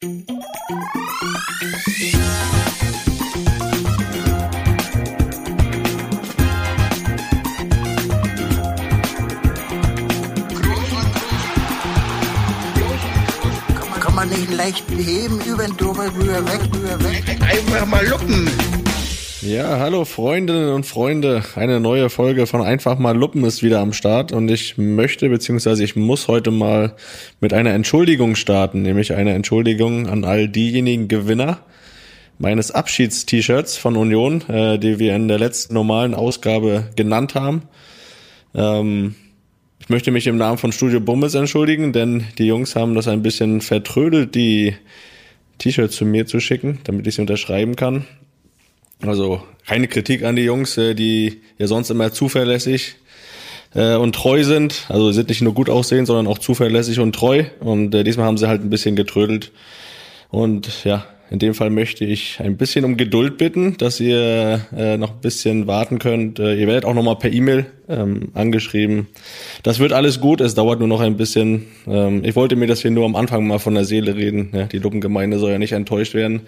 Kann man nicht leicht beheben, über den drüber, rüber, weg, rüber, weg. Einfach mal luppen. Ja, hallo Freundinnen und Freunde. Eine neue Folge von Einfach mal Luppen ist wieder am Start und ich möchte beziehungsweise ich muss heute mal mit einer Entschuldigung starten, nämlich eine Entschuldigung an all diejenigen Gewinner meines Abschieds-T-Shirts von Union, äh, die wir in der letzten normalen Ausgabe genannt haben. Ähm, ich möchte mich im Namen von Studio Bummes entschuldigen, denn die Jungs haben das ein bisschen vertrödelt, die T-Shirts zu mir zu schicken, damit ich sie unterschreiben kann. Also keine Kritik an die Jungs, äh, die ja sonst immer zuverlässig äh, und treu sind. Also sind nicht nur gut aussehen, sondern auch zuverlässig und treu. Und äh, diesmal haben sie halt ein bisschen getrödelt. Und ja, in dem Fall möchte ich ein bisschen um Geduld bitten, dass ihr äh, noch ein bisschen warten könnt. Äh, ihr werdet auch nochmal per E-Mail ähm, angeschrieben. Das wird alles gut, es dauert nur noch ein bisschen. Ähm, ich wollte mir das hier nur am Anfang mal von der Seele reden. Ja, die Luppengemeinde soll ja nicht enttäuscht werden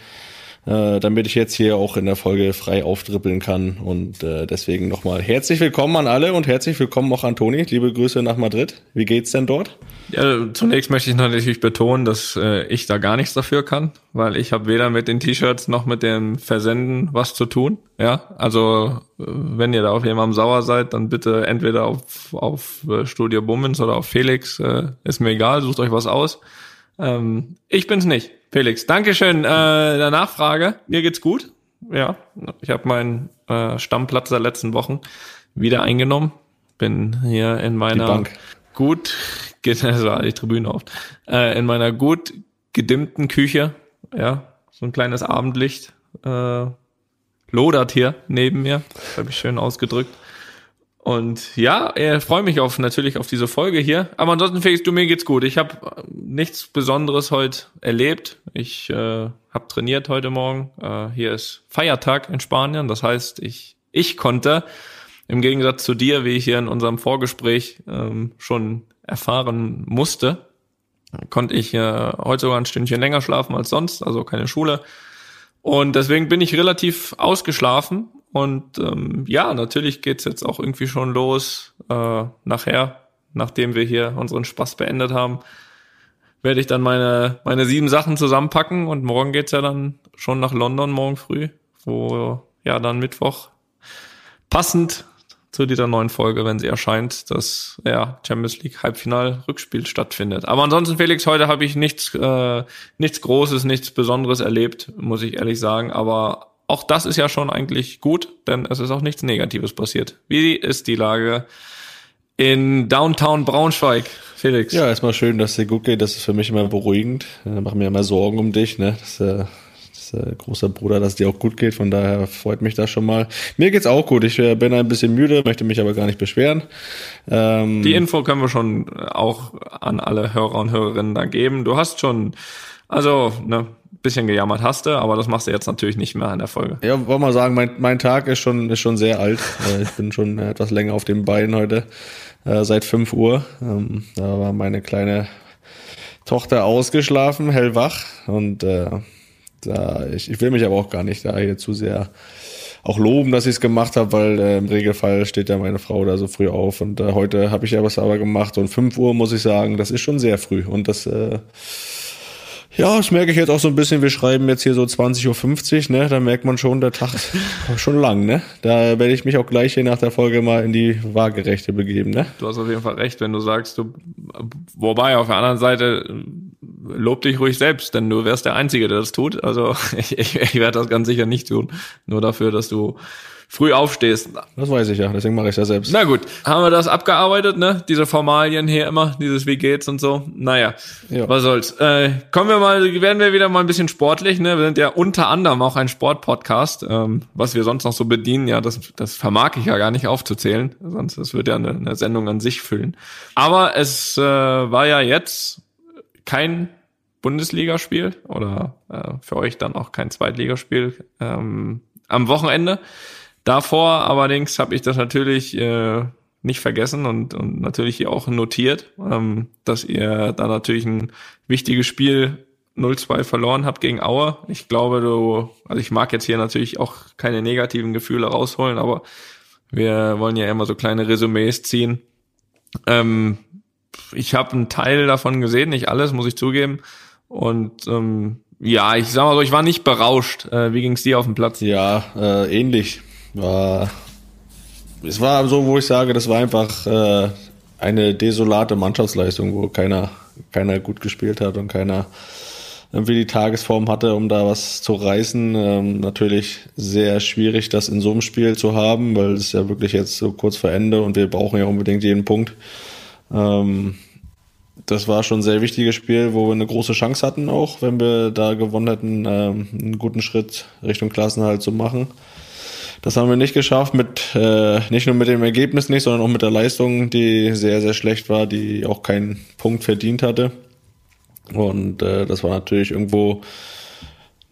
äh, damit ich jetzt hier auch in der Folge frei auftrippeln kann. Und äh, deswegen nochmal herzlich willkommen an alle und herzlich willkommen auch an Toni. Liebe Grüße nach Madrid. Wie geht's denn dort? Ja, zunächst möchte ich natürlich betonen, dass äh, ich da gar nichts dafür kann, weil ich habe weder mit den T-Shirts noch mit dem Versenden was zu tun. Ja, also äh, wenn ihr da auf jemandem sauer seid, dann bitte entweder auf, auf äh, Studio Bummens oder auf Felix. Äh, ist mir egal, sucht euch was aus. Ähm, ich bin's nicht. Felix, Dankeschön äh, der Nachfrage. Mir geht's gut. Ja, ich habe meinen äh, Stammplatz der letzten Wochen wieder eingenommen. Bin hier in meiner gut, das war die Tribüne oft, äh, in meiner gut gedimmten Küche. Ja, so ein kleines Abendlicht äh, lodert hier neben mir. Habe ich schön ausgedrückt. Und ja, ich freue mich auf natürlich auf diese Folge hier. Aber ansonsten, Felix, du mir geht's gut. Ich habe nichts Besonderes heute erlebt. Ich äh, habe trainiert heute Morgen. Äh, hier ist Feiertag in Spanien. Das heißt, ich ich konnte im Gegensatz zu dir, wie ich hier in unserem Vorgespräch ähm, schon erfahren musste, konnte ich äh, heute sogar ein Stündchen länger schlafen als sonst. Also keine Schule. Und deswegen bin ich relativ ausgeschlafen und ähm, ja, natürlich geht's jetzt auch irgendwie schon los. Äh, nachher, nachdem wir hier unseren Spaß beendet haben, werde ich dann meine, meine sieben Sachen zusammenpacken und morgen geht's ja dann schon nach London, morgen früh, wo ja dann Mittwoch passend zu dieser neuen Folge, wenn sie erscheint, das ja, Champions League Halbfinal Rückspiel stattfindet. Aber ansonsten, Felix, heute habe ich nichts, äh, nichts Großes, nichts Besonderes erlebt, muss ich ehrlich sagen. Aber auch das ist ja schon eigentlich gut, denn es ist auch nichts Negatives passiert. Wie ist die Lage in Downtown Braunschweig, Felix? Ja, erstmal schön, dass es dir gut geht. Das ist für mich immer beruhigend. Ich mache mir immer Sorgen um dich, ne? Das, äh, großer Bruder, dass es dir auch gut geht. Von daher freut mich das schon mal. Mir geht's auch gut. Ich bin ein bisschen müde, möchte mich aber gar nicht beschweren. Ähm, die Info können wir schon auch an alle Hörer und Hörerinnen da geben. Du hast schon, also, ne, bisschen gejammert hast du, aber das machst du jetzt natürlich nicht mehr in der Folge. Ja, wollen wir sagen, mein, mein Tag ist schon, ist schon sehr alt. Äh, ich bin schon etwas länger auf den Beinen heute, äh, seit fünf Uhr. Ähm, da war meine kleine Tochter ausgeschlafen, hellwach. Und äh, da, ich, ich will mich aber auch gar nicht da hier zu sehr auch loben, dass ich es gemacht habe, weil äh, im Regelfall steht ja meine Frau da so früh auf. Und äh, heute habe ich ja was aber gemacht. Und fünf Uhr muss ich sagen, das ist schon sehr früh. Und das äh, ja, das merke ich jetzt auch so ein bisschen. Wir schreiben jetzt hier so 20.50 Uhr, ne? Da merkt man schon, der Tag schon lang, ne? Da werde ich mich auch gleich hier nach der Folge mal in die Waagerechte begeben, ne? Du hast auf jeden Fall recht, wenn du sagst, du, wobei auf der anderen Seite lob dich ruhig selbst, denn du wärst der Einzige, der das tut. Also ich, ich, ich werde das ganz sicher nicht tun. Nur dafür, dass du früh aufstehst. Das weiß ich ja, deswegen mache ich ja selbst. Na gut, haben wir das abgearbeitet, ne? Diese Formalien hier immer, dieses wie geht's und so. Naja, ja. was soll's. Äh, kommen wir mal, werden wir wieder mal ein bisschen sportlich, ne? Wir sind ja unter anderem auch ein Sportpodcast, ähm, was wir sonst noch so bedienen, ja, das, das vermag ich ja gar nicht aufzuzählen, sonst das wird ja eine, eine Sendung an sich füllen. Aber es äh, war ja jetzt kein Bundesligaspiel oder äh, für euch dann auch kein Zweitligaspiel ähm, am Wochenende. Davor allerdings habe ich das natürlich äh, nicht vergessen und, und natürlich hier auch notiert, ähm, dass ihr da natürlich ein wichtiges Spiel 0-2 verloren habt gegen Aue. Ich glaube, du, also ich mag jetzt hier natürlich auch keine negativen Gefühle rausholen, aber wir wollen ja immer so kleine Resümees ziehen. Ähm, ich habe einen Teil davon gesehen, nicht alles, muss ich zugeben. Und ähm, ja, ich sag mal so, ich war nicht berauscht. Äh, wie ging's dir auf dem Platz? Ja, äh, ähnlich. War, es war so, wo ich sage, das war einfach äh, eine desolate Mannschaftsleistung, wo keiner, keiner gut gespielt hat und keiner irgendwie die Tagesform hatte, um da was zu reißen. Ähm, natürlich sehr schwierig, das in so einem Spiel zu haben, weil es ja wirklich jetzt so kurz vor Ende und wir brauchen ja unbedingt jeden Punkt. Ähm, das war schon ein sehr wichtiges Spiel, wo wir eine große Chance hatten, auch wenn wir da gewonnen hätten, ähm, einen guten Schritt Richtung Klassenhalt zu machen. Das haben wir nicht geschafft, mit äh, nicht nur mit dem Ergebnis nicht, sondern auch mit der Leistung, die sehr, sehr schlecht war, die auch keinen Punkt verdient hatte. Und äh, das war natürlich irgendwo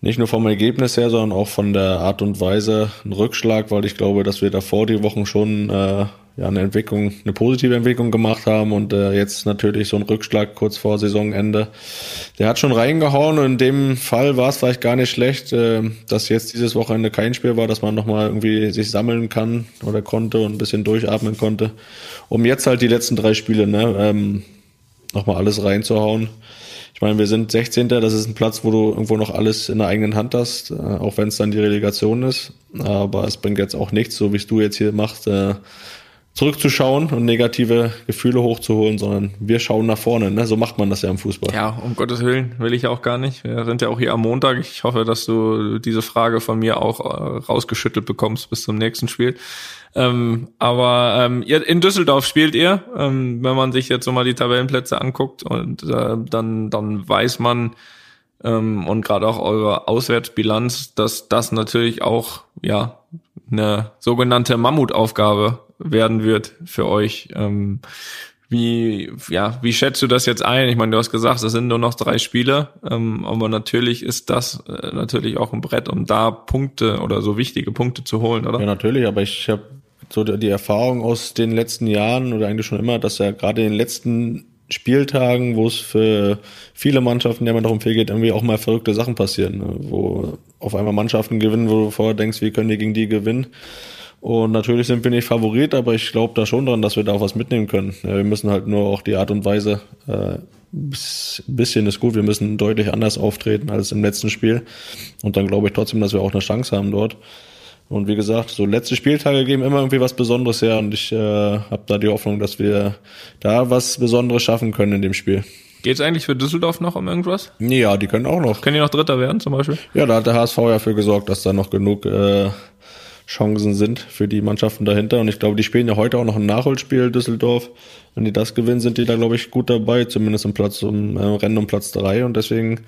nicht nur vom Ergebnis her, sondern auch von der Art und Weise ein Rückschlag, weil ich glaube, dass wir davor die Wochen schon äh, ja eine Entwicklung, eine positive Entwicklung gemacht haben und äh, jetzt natürlich so ein Rückschlag kurz vor Saisonende. Der hat schon reingehauen und in dem Fall war es vielleicht gar nicht schlecht, äh, dass jetzt dieses Wochenende kein Spiel war, dass man nochmal irgendwie sich sammeln kann oder konnte und ein bisschen durchatmen konnte, um jetzt halt die letzten drei Spiele ne, ähm, nochmal alles reinzuhauen. Ich meine, wir sind 16. Das ist ein Platz, wo du irgendwo noch alles in der eigenen Hand hast, äh, auch wenn es dann die Relegation ist. Aber es bringt jetzt auch nichts, so wie es du jetzt hier machst, äh, zurückzuschauen und negative Gefühle hochzuholen, sondern wir schauen nach vorne. Ne? So macht man das ja im Fußball. Ja, um Gottes Willen will ich auch gar nicht. Wir sind ja auch hier am Montag. Ich hoffe, dass du diese Frage von mir auch äh, rausgeschüttelt bekommst bis zum nächsten Spiel. Ähm, aber ähm, ihr, in Düsseldorf spielt ihr, ähm, wenn man sich jetzt so mal die Tabellenplätze anguckt und äh, dann, dann weiß man ähm, und gerade auch eure Auswärtsbilanz, dass das natürlich auch ja eine sogenannte Mammutaufgabe werden wird für euch. Ähm, wie, ja, wie schätzt du das jetzt ein? Ich meine, du hast gesagt, es sind nur noch drei Spiele, ähm, aber natürlich ist das äh, natürlich auch ein Brett, um da Punkte oder so wichtige Punkte zu holen, oder? Ja, natürlich, aber ich habe so die Erfahrung aus den letzten Jahren oder eigentlich schon immer, dass ja gerade in den letzten Spieltagen, wo es für viele Mannschaften ja immer darum viel geht, irgendwie auch mal verrückte Sachen passieren, ne? wo auf einmal Mannschaften gewinnen, wo du vorher denkst, wie können die gegen die gewinnen. Und natürlich sind wir nicht Favorit, aber ich glaube da schon dran, dass wir da auch was mitnehmen können. Wir müssen halt nur auch die Art und Weise, äh, bisschen ist gut, wir müssen deutlich anders auftreten als im letzten Spiel. Und dann glaube ich trotzdem, dass wir auch eine Chance haben dort. Und wie gesagt, so letzte Spieltage geben immer irgendwie was Besonderes her und ich äh, habe da die Hoffnung, dass wir da was Besonderes schaffen können in dem Spiel. Geht es eigentlich für Düsseldorf noch um irgendwas? Ja, die können auch noch. Können die noch Dritter werden zum Beispiel? Ja, da hat der HSV ja für gesorgt, dass da noch genug äh, Chancen sind für die Mannschaften dahinter. Und ich glaube, die spielen ja heute auch noch ein Nachholspiel Düsseldorf. Wenn die das gewinnen, sind die da, glaube ich, gut dabei, zumindest im Platz um äh, Rennen um Platz drei. Und deswegen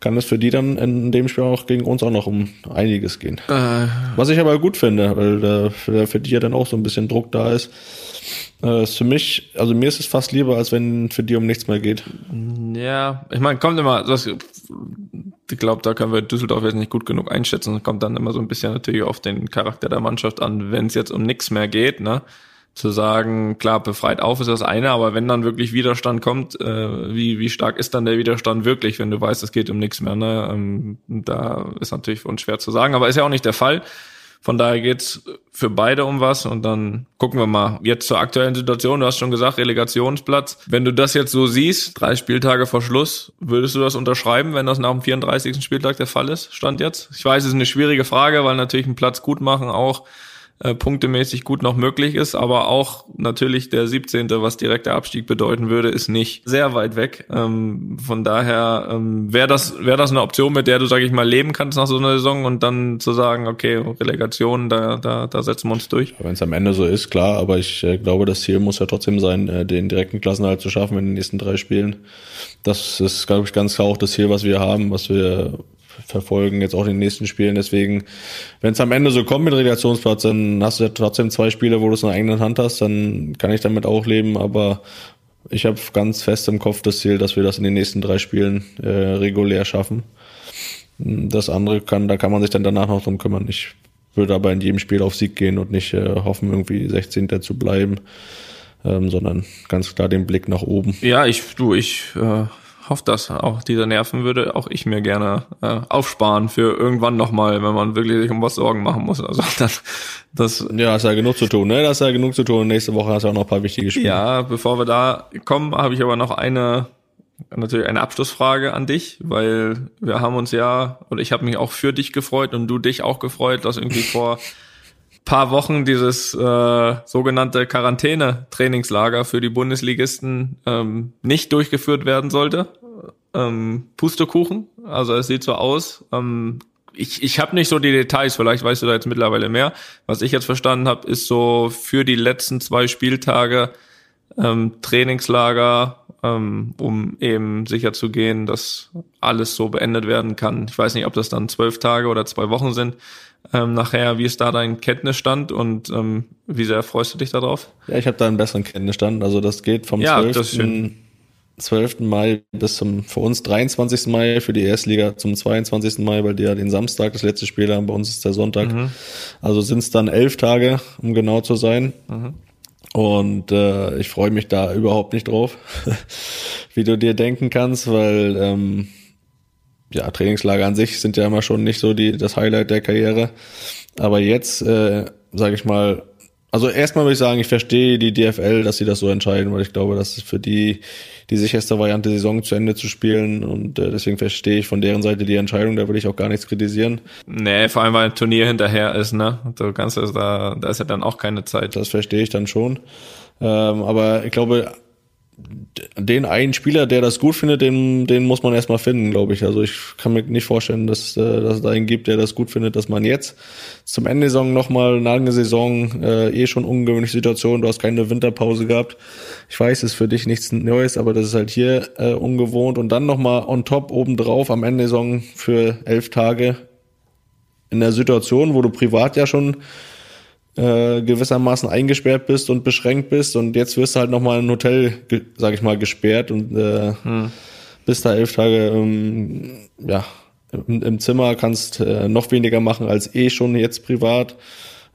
kann es für die dann in dem Spiel auch gegen uns auch noch um einiges gehen. Äh. Was ich aber gut finde, weil da für, für die ja dann auch so ein bisschen Druck da ist. Äh, ist für mich, also mir ist es fast lieber, als wenn für die um nichts mehr geht. Ja, ich meine, kommt immer, das, ich glaube, da können wir Düsseldorf jetzt nicht gut genug einschätzen. Kommt dann immer so ein bisschen natürlich auf den Charakter der Mannschaft an, wenn es jetzt um nichts mehr geht, ne? zu sagen, klar, befreit auf ist das eine, aber wenn dann wirklich Widerstand kommt, äh, wie, wie stark ist dann der Widerstand wirklich, wenn du weißt, es geht um nichts mehr, ne? Ähm, da ist natürlich für uns schwer zu sagen, aber ist ja auch nicht der Fall. Von daher geht's für beide um was und dann gucken wir mal. Jetzt zur aktuellen Situation, du hast schon gesagt, Relegationsplatz. Wenn du das jetzt so siehst, drei Spieltage vor Schluss, würdest du das unterschreiben, wenn das nach dem 34. Spieltag der Fall ist? Stand jetzt? Ich weiß, es ist eine schwierige Frage, weil natürlich einen Platz gut machen auch äh, punktemäßig gut noch möglich ist, aber auch natürlich der 17., was direkter Abstieg bedeuten würde, ist nicht sehr weit weg. Ähm, von daher ähm, wäre das wäre das eine Option, mit der du, sage ich mal, leben kannst nach so einer Saison und dann zu sagen, okay, Relegation, da da, da setzen wir uns durch. Wenn es am Ende so ist, klar, aber ich äh, glaube, das Ziel muss ja trotzdem sein, äh, den direkten Klassenhalt zu schaffen in den nächsten drei Spielen. Das ist, glaube ich, ganz klar auch das Ziel, was wir haben, was wir verfolgen, jetzt auch in den nächsten Spielen. Deswegen, wenn es am Ende so kommt mit Relegationsplatz, dann hast du ja trotzdem zwei Spiele, wo du es in der eigenen Hand hast, dann kann ich damit auch leben, aber ich habe ganz fest im Kopf das Ziel, dass wir das in den nächsten drei Spielen äh, regulär schaffen. Das andere kann, da kann man sich dann danach noch drum kümmern. Ich würde aber in jedem Spiel auf Sieg gehen und nicht äh, hoffen, irgendwie 16. zu bleiben, ähm, sondern ganz klar den Blick nach oben. Ja, ich, du, ich äh, hoffe, dass auch diese Nerven würde auch ich mir gerne äh, aufsparen für irgendwann nochmal, wenn man wirklich sich um was Sorgen machen muss. Also das, das Ja, hast ja genug zu tun, ne? Das ist ja genug zu tun. Nächste Woche hast du auch noch ein paar wichtige Spiele. Ja, bevor wir da kommen, habe ich aber noch eine natürlich eine Abschlussfrage an dich, weil wir haben uns ja, oder ich habe mich auch für dich gefreut und du dich auch gefreut, dass irgendwie vor paar Wochen dieses äh, sogenannte Quarantäne-Trainingslager für die Bundesligisten ähm, nicht durchgeführt werden sollte. Ähm, Pustekuchen, also es sieht so aus. Ähm, ich ich habe nicht so die Details, vielleicht weißt du da jetzt mittlerweile mehr. Was ich jetzt verstanden habe, ist so für die letzten zwei Spieltage ähm, Trainingslager, ähm, um eben sicher zu gehen, dass alles so beendet werden kann. Ich weiß nicht, ob das dann zwölf Tage oder zwei Wochen sind. Ähm, nachher, wie ist da dein Kenntnisstand und ähm, wie sehr freust du dich darauf? Ja, ich habe da einen besseren Kenntnisstand. Also das geht vom Ja, 12. das ist schön. 12. Mai bis zum für uns 23. Mai, für die Erstliga zum 22. Mai, weil die ja den Samstag das letzte Spiel haben, bei uns ist der Sonntag. Also sind es dann elf Tage, um genau zu sein. Und äh, ich freue mich da überhaupt nicht drauf, wie du dir denken kannst, weil ähm, ja, Trainingslager an sich sind ja immer schon nicht so die, das Highlight der Karriere. Aber jetzt, äh, sage ich mal, also erstmal würde ich sagen, ich verstehe die DFL, dass sie das so entscheiden, weil ich glaube, das ist für die die sicherste Variante, Saison zu Ende zu spielen. Und äh, deswegen verstehe ich von deren Seite die Entscheidung, da würde ich auch gar nichts kritisieren. Nee, vor allem weil ein Turnier hinterher ist, ne? Du kannst da, da ist ja dann auch keine Zeit. Das verstehe ich dann schon. Ähm, aber ich glaube, den einen Spieler, der das gut findet, den, den muss man erstmal finden, glaube ich. Also ich kann mir nicht vorstellen, dass, äh, dass es da einen gibt, der das gut findet, dass man jetzt zum Ende der Saison nochmal eine lange Saison, äh, eh schon ungewöhnliche Situation, du hast keine Winterpause gehabt. Ich weiß, es ist für dich nichts Neues, aber das ist halt hier äh, ungewohnt. Und dann nochmal on top obendrauf am Ende der Saison für elf Tage in der Situation, wo du privat ja schon äh, gewissermaßen eingesperrt bist und beschränkt bist und jetzt wirst du halt nochmal in ein Hotel, sag ich mal, gesperrt und äh, bist da elf Tage ähm, ja, im, im Zimmer, kannst äh, noch weniger machen als eh schon jetzt privat,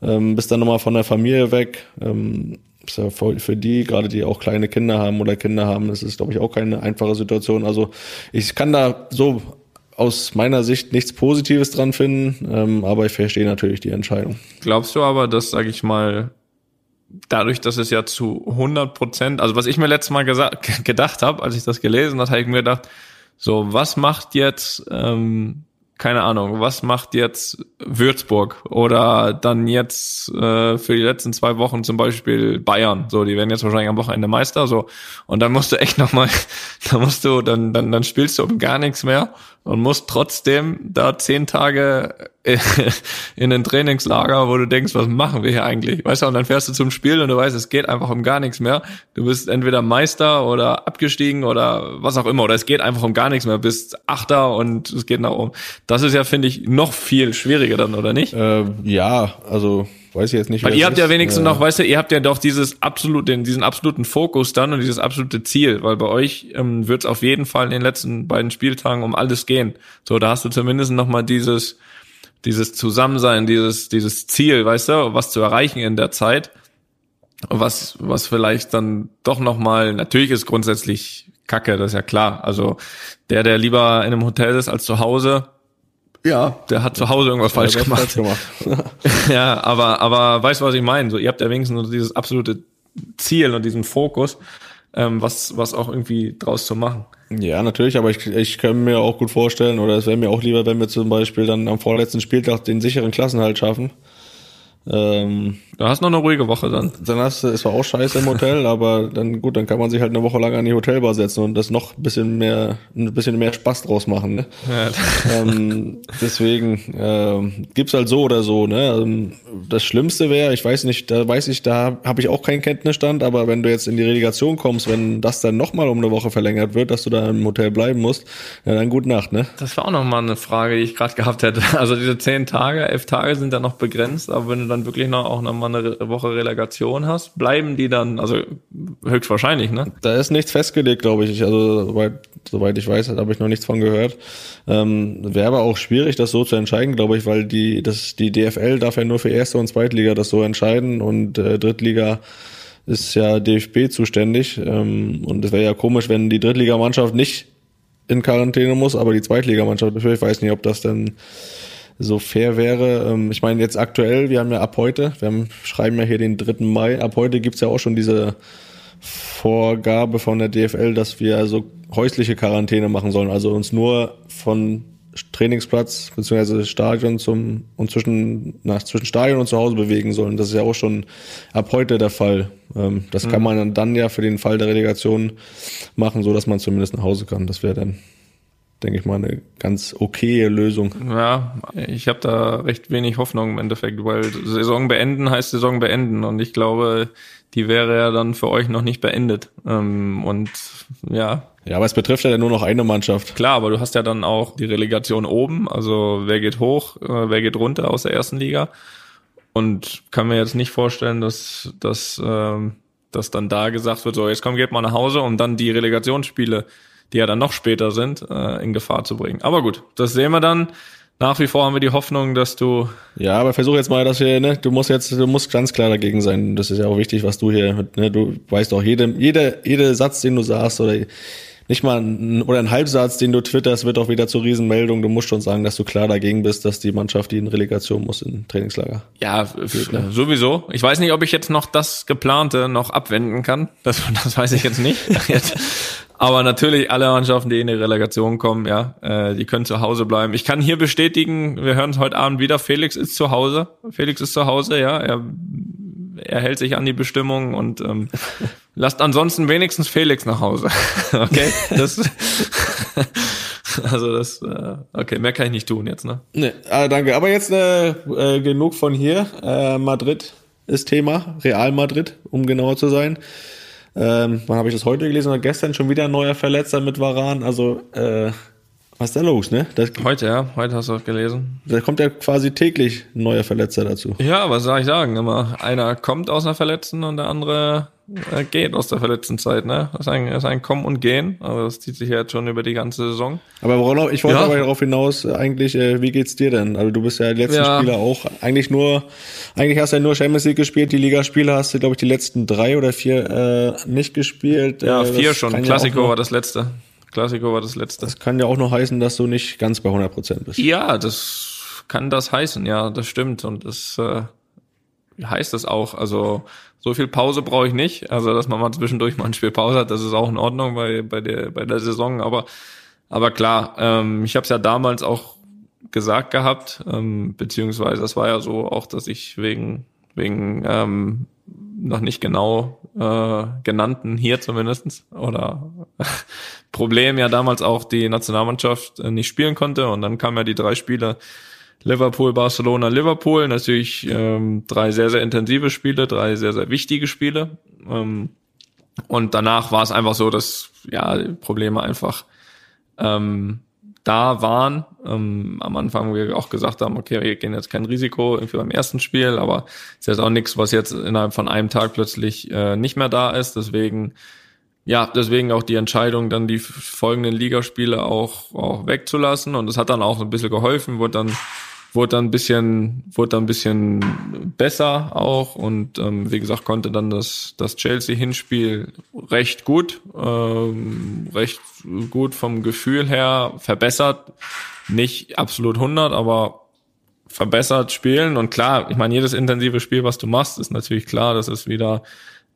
ähm, bist dann nochmal von der Familie weg. Ähm, ist ja für, für die, gerade die auch kleine Kinder haben oder Kinder haben, das ist, glaube ich, auch keine einfache Situation. Also ich kann da so aus meiner Sicht nichts Positives dran finden, ähm, aber ich verstehe natürlich die Entscheidung. Glaubst du aber, dass, sage ich mal, dadurch, dass es ja zu 100 Prozent, also was ich mir letztes Mal gesagt, gedacht habe, als ich das gelesen habe, habe ich mir gedacht, so, was macht jetzt, ähm, keine Ahnung, was macht jetzt Würzburg? Oder dann jetzt äh, für die letzten zwei Wochen zum Beispiel Bayern, so, die werden jetzt wahrscheinlich am Wochenende Meister, so, und dann musst du echt nochmal, da musst du, dann, dann, dann spielst du um gar nichts mehr und musst trotzdem da zehn Tage in ein Trainingslager, wo du denkst, was machen wir hier eigentlich? Weißt du, und dann fährst du zum Spiel und du weißt, es geht einfach um gar nichts mehr. Du bist entweder Meister oder abgestiegen oder was auch immer, oder es geht einfach um gar nichts mehr, bist Achter und es geht nach oben. Das ist ja, finde ich, noch viel schwieriger dann, oder nicht? Äh, ja, also weiß ich jetzt nicht. Weil ihr habt ja ist. wenigstens Äh, noch, weißt du, ihr habt ja doch dieses absolute, diesen absoluten Fokus dann und dieses absolute Ziel, weil bei euch ähm, wird es auf jeden Fall in den letzten beiden Spieltagen um alles gehen. So, da hast du zumindest noch mal dieses, dieses Zusammensein, dieses, dieses Ziel, weißt du, was zu erreichen in der Zeit, was, was vielleicht dann doch noch mal, natürlich ist grundsätzlich Kacke, das ist ja klar. Also der, der lieber in einem Hotel ist als zu Hause, ja, der hat zu Hause irgendwas falsch gemacht. falsch gemacht. Ja, aber, aber weißt du, was ich meine? So, ihr habt ja wenigstens so dieses absolute Ziel und diesen Fokus, ähm, was, was auch irgendwie draus zu machen. Ja, natürlich, aber ich, ich kann mir auch gut vorstellen, oder es wäre mir auch lieber, wenn wir zum Beispiel dann am vorletzten Spieltag den sicheren Klassenhalt schaffen. Ähm, Du hast noch eine ruhige Woche dann. dann hast du, es war auch scheiße im Hotel, aber dann gut, dann kann man sich halt eine Woche lang an die Hotelbar setzen und das noch ein bisschen mehr, ein bisschen mehr Spaß draus machen. Ne? ähm, deswegen ähm, gibt's halt so oder so. Ne? Ähm, das Schlimmste wäre, ich weiß nicht, da weiß ich, da habe ich auch keinen Kenntnisstand, aber wenn du jetzt in die Relegation kommst, wenn das dann nochmal um eine Woche verlängert wird, dass du da im Hotel bleiben musst, ja, dann gute Nacht, ne? Das war auch noch mal eine Frage, die ich gerade gehabt hätte. Also diese zehn Tage, elf Tage sind dann noch begrenzt, aber wenn du dann wirklich noch auch noch mal eine Woche Relegation hast, bleiben die dann, also höchstwahrscheinlich, ne? Da ist nichts festgelegt, glaube ich. Also soweit, soweit ich weiß, habe ich noch nichts von gehört. Ähm, Wäre aber auch schwierig, das so zu entscheiden, glaube ich, weil die, das, die DFL darf ja nur für Erste und Zweitliga das so entscheiden und äh, Drittliga ist ja DFB zuständig. Ähm, und es wäre ja komisch, wenn die Drittligamannschaft nicht in Quarantäne muss, aber die Zweitligamannschaft, ich weiß nicht, ob das denn so fair wäre. Ähm, ich meine, jetzt aktuell, wir haben ja ab heute, wir haben, schreiben ja hier den 3. Mai, ab heute gibt's ja auch schon diese Vorgabe von der DFL, dass wir also häusliche Quarantäne machen sollen, also uns nur von Trainingsplatz bzw. Stadion zum und zwischen nach zwischen Stadion und zu Hause bewegen sollen. Das ist ja auch schon ab heute der Fall. Ähm, das mhm. kann man dann ja für den Fall der Relegation machen, so dass man zumindest nach Hause kann. Das wäre dann denke ich mal, eine ganz okaye Lösung. Ja, ich habe da recht wenig Hoffnung im Endeffekt, weil Saison beenden heißt Saison beenden und ich glaube, die wäre ja dann für euch noch nicht beendet. Ähm, und ja. Ja, aber es betrifft ja nur noch eine Mannschaft. Klar, aber du hast ja dann auch die Relegation oben, also wer geht hoch, äh, wer geht runter aus der ersten Liga. Und kann mir jetzt nicht vorstellen, dass, dass, ähm, dass dann da gesagt wird, so jetzt komm, geht mal nach Hause, um dann die Relegationsspiele die ja dann noch später sind, äh, in Gefahr zu bringen. Aber gut, das sehen wir dann. Nach wie vor haben wir die Hoffnung, dass du. Ja, aber versuch jetzt mal, dass wir, ne, du musst jetzt, du musst ganz klar dagegen sein. Das ist ja auch wichtig, was du hier, ne, du weißt auch, jede, jede, jede Satz, den du sagst oder nicht mal ein, oder ein Halbsatz, den du twitterst, wird auch wieder zur Riesenmeldung. Du musst schon sagen, dass du klar dagegen bist, dass die Mannschaft die in Relegation muss in Trainingslager. Ja, Geht, ne? sowieso. Ich weiß nicht, ob ich jetzt noch das geplante noch abwenden kann. Das, das weiß ich jetzt nicht. Aber natürlich alle Mannschaften, die in die Relegation kommen, ja, äh, die können zu Hause bleiben. Ich kann hier bestätigen, wir hören es heute Abend wieder, Felix ist zu Hause. Felix ist zu Hause, ja. Er, er hält sich an die Bestimmungen und ähm, lasst ansonsten wenigstens Felix nach Hause. okay? Das also das, äh, okay, mehr kann ich nicht tun jetzt, ne? Nee, ah, danke. Aber jetzt äh, äh, genug von hier. Äh, Madrid ist Thema, Real Madrid, um genauer zu sein. Ähm, wann habe ich das heute gelesen oder gestern schon wieder ein neuer Verletzer mit Varan? Also, äh, was ist da los, ne? Das, heute, ja, heute hast du auch gelesen. Da kommt ja quasi täglich ein neuer Verletzer dazu. Ja, was soll ich sagen? Immer einer kommt aus einer Verletzten und der andere äh, geht aus der verletzten Zeit, ne? Das ist ein, das ist ein Kommen und Gehen, aber das zieht sich ja jetzt schon über die ganze Saison. Aber worauf, ich wollte ja. aber darauf hinaus, eigentlich, äh, wie geht's dir denn? Also du bist ja die letzten ja. Spieler auch, eigentlich nur, eigentlich hast du ja nur Champions League gespielt, die Ligaspiele hast du, glaube ich, die letzten drei oder vier äh, nicht gespielt. Ja, äh, vier schon. Klassiko ja war das letzte. Klassiko war das letzte. Das kann ja auch noch heißen, dass du nicht ganz bei 100 Prozent bist. Ja, das kann das heißen, ja, das stimmt. Und das äh, heißt das auch. Also so viel Pause brauche ich nicht. Also, dass man mal zwischendurch mal ein Spiel Pause hat, das ist auch in Ordnung bei, bei, der, bei der Saison. Aber, aber klar, ähm, ich habe es ja damals auch gesagt gehabt, ähm, beziehungsweise das war ja so auch, dass ich wegen, wegen ähm, noch nicht genau äh, genannten hier zumindestens oder Problem ja damals auch die Nationalmannschaft äh, nicht spielen konnte und dann kamen ja die drei Spiele Liverpool, Barcelona, Liverpool. Natürlich ähm, drei sehr, sehr intensive Spiele, drei sehr, sehr wichtige Spiele. Ähm, und danach war es einfach so, dass ja Probleme einfach ähm, da waren. Ähm, am Anfang wir auch gesagt haben, okay, wir gehen jetzt kein Risiko irgendwie beim ersten Spiel, aber ist jetzt auch nichts, was jetzt innerhalb von einem Tag plötzlich äh, nicht mehr da ist. Deswegen ja, deswegen auch die Entscheidung, dann die folgenden Ligaspiele auch, auch wegzulassen. Und das hat dann auch ein bisschen geholfen, wurde dann wurde dann ein bisschen, wurde dann ein bisschen besser auch und ähm, wie gesagt konnte dann das das Chelsea Hinspiel recht gut, ähm, recht gut vom Gefühl her verbessert, nicht absolut 100, aber verbessert spielen und klar, ich meine jedes intensive Spiel, was du machst, ist natürlich klar, dass es wieder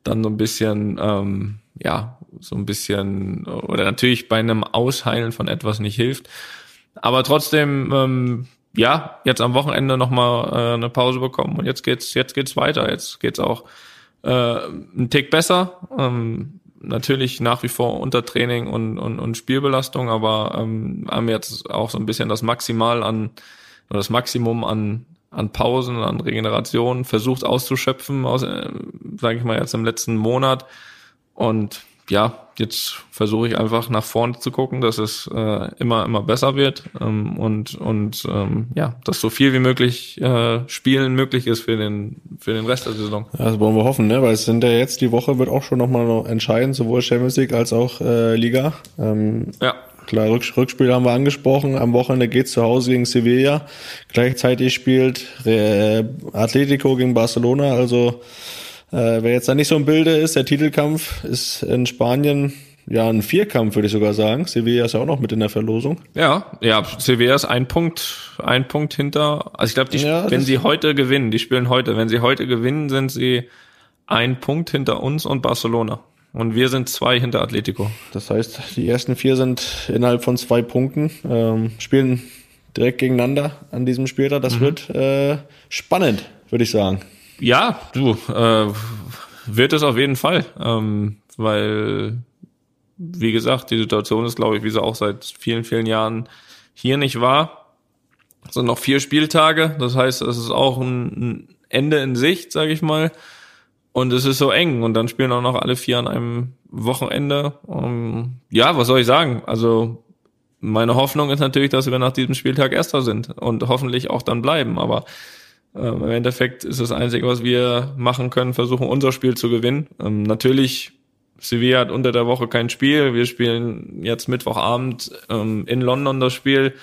dann so ein bisschen ähm, ja so ein bisschen oder natürlich bei einem Ausheilen von etwas nicht hilft. Aber trotzdem ähm, ja, jetzt am Wochenende nochmal äh, eine Pause bekommen und jetzt geht's, jetzt geht's weiter. Jetzt geht's auch äh, ein Tick besser. Ähm, natürlich nach wie vor unter Training und, und, und Spielbelastung, aber ähm, haben jetzt auch so ein bisschen das Maximal an oder das Maximum an an Pausen, an Regeneration versucht auszuschöpfen, aus, äh, sage ich mal jetzt im letzten Monat und ja, jetzt versuche ich einfach nach vorne zu gucken, dass es äh, immer immer besser wird ähm, und und ähm, ja, dass so viel wie möglich äh, Spielen möglich ist für den für den Rest der Saison. Ja, das wollen wir hoffen, ne? Weil es sind ja jetzt die Woche wird auch schon nochmal noch entscheidend, sowohl Champions League als auch äh, Liga. Ähm, ja. Klar, Rücks Rückspiel haben wir angesprochen. Am Wochenende geht's zu Hause gegen Sevilla. Gleichzeitig spielt äh, Atletico gegen Barcelona. Also äh, wer jetzt da nicht so im Bilde ist, der Titelkampf ist in Spanien ja ein Vierkampf, würde ich sogar sagen. Sevilla ist ja auch noch mit in der Verlosung. Ja, ja, Sevilla ist ein Punkt, ein Punkt hinter. Also ich glaube, die, ja, wenn sie heute gewinnen, die spielen heute, wenn sie heute gewinnen, sind sie ein Punkt hinter uns und Barcelona. Und wir sind zwei hinter Atletico. Das heißt, die ersten vier sind innerhalb von zwei Punkten, ähm, spielen direkt gegeneinander an diesem Spieltag. Das mhm. wird äh, spannend, würde ich sagen. Ja, du, äh, wird es auf jeden Fall. Ähm, weil, wie gesagt, die Situation ist, glaube ich, wie sie auch seit vielen, vielen Jahren hier nicht war. Es sind noch vier Spieltage, das heißt, es ist auch ein Ende in Sicht, sage ich mal. Und es ist so eng und dann spielen auch noch alle vier an einem Wochenende. Um, ja, was soll ich sagen? Also meine Hoffnung ist natürlich, dass wir nach diesem Spieltag Erster sind und hoffentlich auch dann bleiben. Aber äh, im Endeffekt ist das Einzige, was wir machen können, versuchen unser Spiel zu gewinnen. Ähm, natürlich, Sevilla hat unter der Woche kein Spiel. Wir spielen jetzt Mittwochabend ähm, in London das Spiel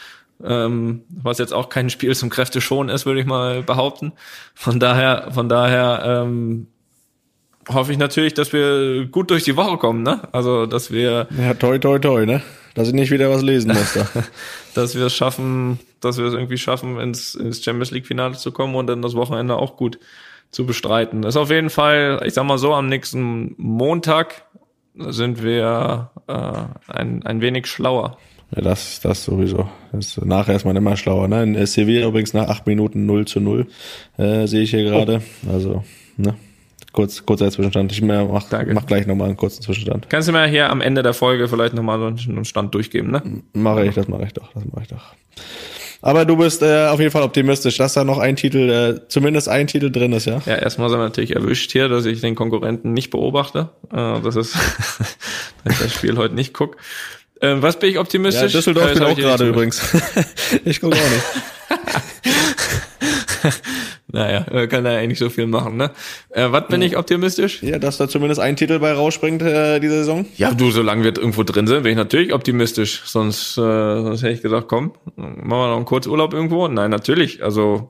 ähm, was jetzt auch kein Spiel zum Kräfteschonen ist, würde ich mal behaupten. Von daher, von daher ähm, hoffe ich natürlich, dass wir gut durch die Woche kommen, ne? Also, dass wir. Ja, toi, toi, toi, ne? Dass ich nicht wieder was lesen muss da. Dass wir es schaffen, dass wir es irgendwie schaffen, ins, ins Champions League Finale zu kommen und dann das Wochenende auch gut zu bestreiten. Das ist auf jeden Fall, ich sag mal so, am nächsten Montag sind wir äh, ein, ein wenig schlauer. Ja, das, das sowieso. Das, nachher ist man immer schlauer. Ne? In Sevilla übrigens nach acht Minuten 0 zu 0, äh, sehe ich hier gerade. Oh. Also, ne? Kurz, kurzer Zwischenstand. Ich mach, mach gleich nochmal einen kurzen Zwischenstand. Kannst du mir hier am Ende der Folge vielleicht nochmal so einen Stand durchgeben, ne? Mache ich, das mache ich doch, das mache ich doch. Aber du bist äh, auf jeden Fall optimistisch, dass da noch ein Titel, äh, zumindest ein Titel drin ist, ja? Ja, erstmal sind wir natürlich erwischt hier, dass ich den Konkurrenten nicht beobachte. Äh, das ist, dass ich das Spiel heute nicht guck. Äh, was bin ich optimistisch? Ja, Düsseldorf spielt auch gerade übrigens. ich gucke auch nicht. Naja, kann da ja nicht so viel machen, ne? Äh, was bin ja. ich optimistisch? Ja, dass da zumindest ein Titel bei rausspringt äh, diese Saison. Ja, du, solange wir irgendwo drin sind, bin ich natürlich optimistisch. Sonst, äh, sonst hätte ich gesagt, komm, machen wir noch einen Kurzurlaub irgendwo. Nein, natürlich. Also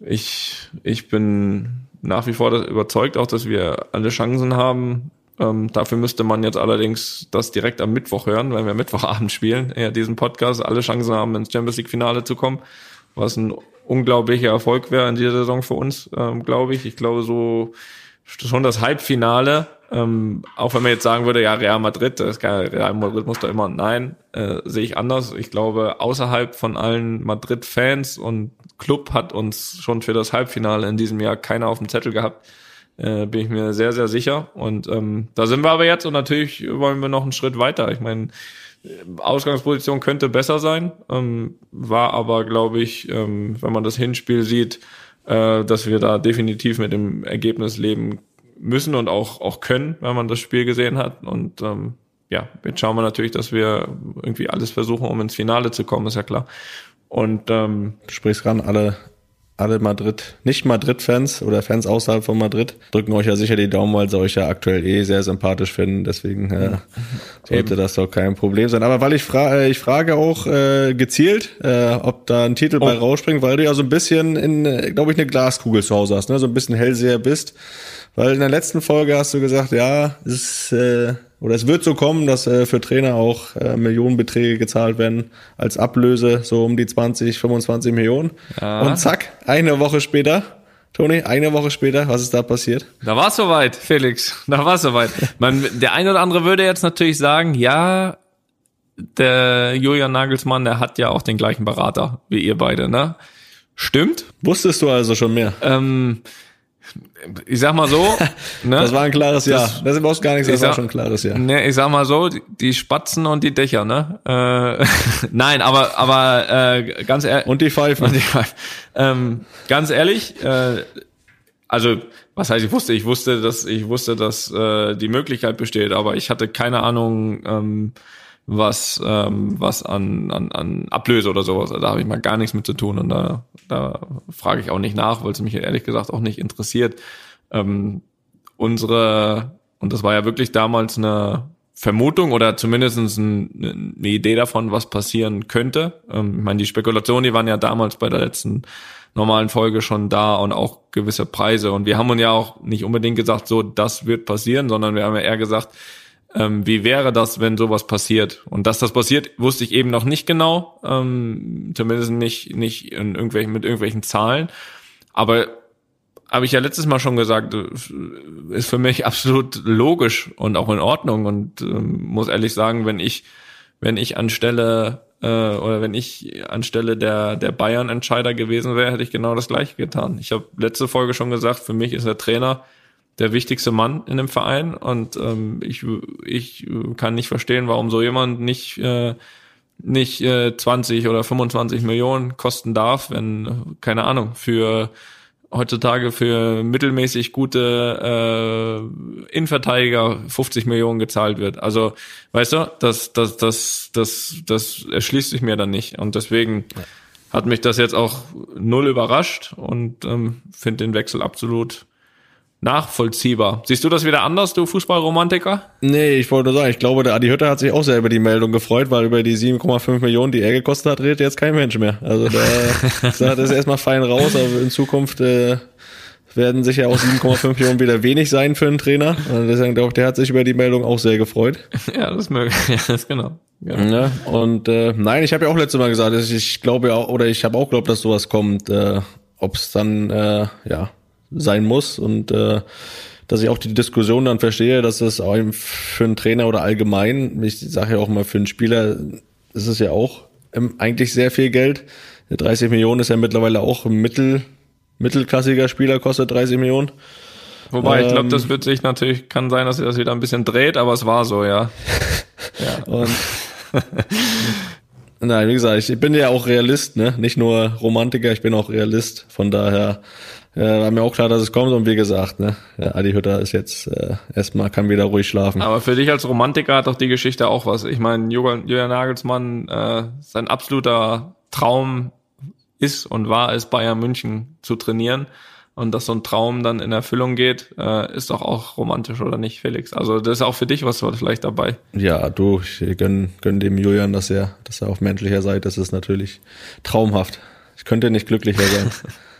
ich, ich bin nach wie vor überzeugt auch, dass wir alle Chancen haben. Ähm, dafür müsste man jetzt allerdings das direkt am Mittwoch hören, wenn wir Mittwochabend spielen, ja, diesen Podcast, alle Chancen haben, ins Champions League Finale zu kommen was ein unglaublicher Erfolg wäre in dieser Saison für uns, ähm, glaube ich. Ich glaube so schon das Halbfinale, ähm, auch wenn man jetzt sagen würde, ja, Real Madrid, das geil, Real Madrid muss da immer, nein, äh, sehe ich anders. Ich glaube, außerhalb von allen Madrid-Fans und Club hat uns schon für das Halbfinale in diesem Jahr keiner auf dem Zettel gehabt. Äh, bin ich mir sehr, sehr sicher. Und ähm, da sind wir aber jetzt und natürlich wollen wir noch einen Schritt weiter. Ich meine, Ausgangsposition könnte besser sein, ähm, war aber, glaube ich, ähm, wenn man das Hinspiel sieht, äh, dass wir da definitiv mit dem Ergebnis leben müssen und auch, auch können, wenn man das Spiel gesehen hat. Und ähm, ja, jetzt schauen wir natürlich, dass wir irgendwie alles versuchen, um ins Finale zu kommen, ist ja klar. Und ähm, sprichst ran, alle alle Madrid, nicht Madrid-Fans oder Fans außerhalb von Madrid drücken euch ja sicher die Daumen, weil sie euch ja aktuell eh sehr sympathisch finden. Deswegen äh, sollte das doch kein Problem sein. Aber weil ich frage, ich frage auch äh, gezielt, äh, ob da ein Titel oh. bei rausspringt, weil du ja so ein bisschen in, äh, glaube ich, eine Glaskugel zu Hause hast, ne? so ein bisschen Hellseher bist. Weil in der letzten Folge hast du gesagt, ja, es ist äh, oder es wird so kommen, dass äh, für Trainer auch äh, Millionenbeträge gezahlt werden als Ablöse, so um die 20, 25 Millionen. Ja. Und zack, eine Woche später, Toni, eine Woche später, was ist da passiert? Da war es soweit, Felix. Da war es soweit. Man, der eine oder andere würde jetzt natürlich sagen, ja, der Julian Nagelsmann, der hat ja auch den gleichen Berater wie ihr beide, ne? Stimmt. Wusstest du also schon mehr? Ähm, ich sag mal so, ne? Das war ein klares Ja. Das, das ist gar nichts, das sag, war schon ein klares Ja. Ne, ich sag mal so, die Spatzen und die Dächer, ne? Äh, nein, aber aber äh, ganz ehrlich und die Pfeifen. Und die Pfeifen. Ähm, ganz ehrlich, äh, also was heißt ich wusste, ich wusste, dass ich wusste, dass äh, die Möglichkeit besteht, aber ich hatte keine Ahnung. Ähm, was ähm, was an, an, an Ablöse oder sowas. Da habe ich mal gar nichts mit zu tun und da, da frage ich auch nicht nach, weil es mich ehrlich gesagt auch nicht interessiert. Ähm, unsere, und das war ja wirklich damals eine Vermutung oder zumindest ein, eine Idee davon, was passieren könnte. Ähm, ich meine, die Spekulationen, die waren ja damals bei der letzten normalen Folge schon da und auch gewisse Preise. Und wir haben uns ja auch nicht unbedingt gesagt, so, das wird passieren, sondern wir haben ja eher gesagt, ähm, wie wäre das, wenn sowas passiert? Und dass das passiert, wusste ich eben noch nicht genau, ähm, zumindest nicht, nicht in irgendwelchen, mit irgendwelchen Zahlen. Aber habe ich ja letztes Mal schon gesagt, äh, ist für mich absolut logisch und auch in Ordnung. Und ähm, muss ehrlich sagen, wenn ich, wenn ich anstelle äh, oder wenn ich anstelle der, der Bayern-Entscheider gewesen wäre, hätte ich genau das gleiche getan. Ich habe letzte Folge schon gesagt, für mich ist der Trainer der wichtigste Mann in dem Verein. Und ähm, ich, ich kann nicht verstehen, warum so jemand nicht äh, nicht äh, 20 oder 25 Millionen kosten darf, wenn keine Ahnung für heutzutage für mittelmäßig gute äh, Innenverteidiger 50 Millionen gezahlt wird. Also, weißt du, das das das das das erschließt sich mir dann nicht. Und deswegen hat mich das jetzt auch null überrascht und ähm, finde den Wechsel absolut nachvollziehbar. Siehst du das wieder anders, du Fußballromantiker? Nee, ich wollte nur sagen, ich glaube, der Adi Hütter hat sich auch sehr über die Meldung gefreut, weil über die 7,5 Millionen, die er gekostet hat, redet jetzt kein Mensch mehr. Also da sagt es erstmal fein raus, aber in Zukunft äh, werden sicher auch 7,5 Millionen wieder wenig sein für einen Trainer. Und deswegen glaube ich, der hat sich über die Meldung auch sehr gefreut. Ja, das ist möglich. Ja, das ist genau. genau. Ja, und äh, nein, ich habe ja auch letztes Mal gesagt, ich glaube ja, oder ich habe auch glaubt, dass sowas kommt. Äh, Ob es dann äh, ja sein muss und äh, dass ich auch die Diskussion dann verstehe, dass es auch für einen Trainer oder allgemein, ich sage ja auch mal für einen Spieler, ist es ja auch eigentlich sehr viel Geld. 30 Millionen ist ja mittlerweile auch ein mittel, mittelklassiger Spieler, kostet 30 Millionen. Wobei, ähm, ich glaube, das wird sich natürlich, kann sein, dass sich das wieder ein bisschen dreht, aber es war so, ja. ja. Und Nein, wie gesagt, ich bin ja auch Realist, ne? Nicht nur Romantiker, ich bin auch Realist. Von daher äh, war mir auch klar, dass es kommt und wie gesagt, ne, Adi Hütter ist jetzt äh, erstmal kann wieder ruhig schlafen. Aber für dich als Romantiker hat doch die Geschichte auch was. Ich meine, Julian, Julian Nagelsmann, äh, sein absoluter Traum ist und war es, Bayern München zu trainieren. Und dass so ein Traum dann in Erfüllung geht, äh, ist doch auch romantisch, oder nicht, Felix? Also das ist auch für dich was vielleicht dabei. Ja, du, ich gönn, gönn dem Julian, dass er, dass er auf menschlicher Seite ist, ist natürlich traumhaft. Ich könnte nicht glücklicher sein.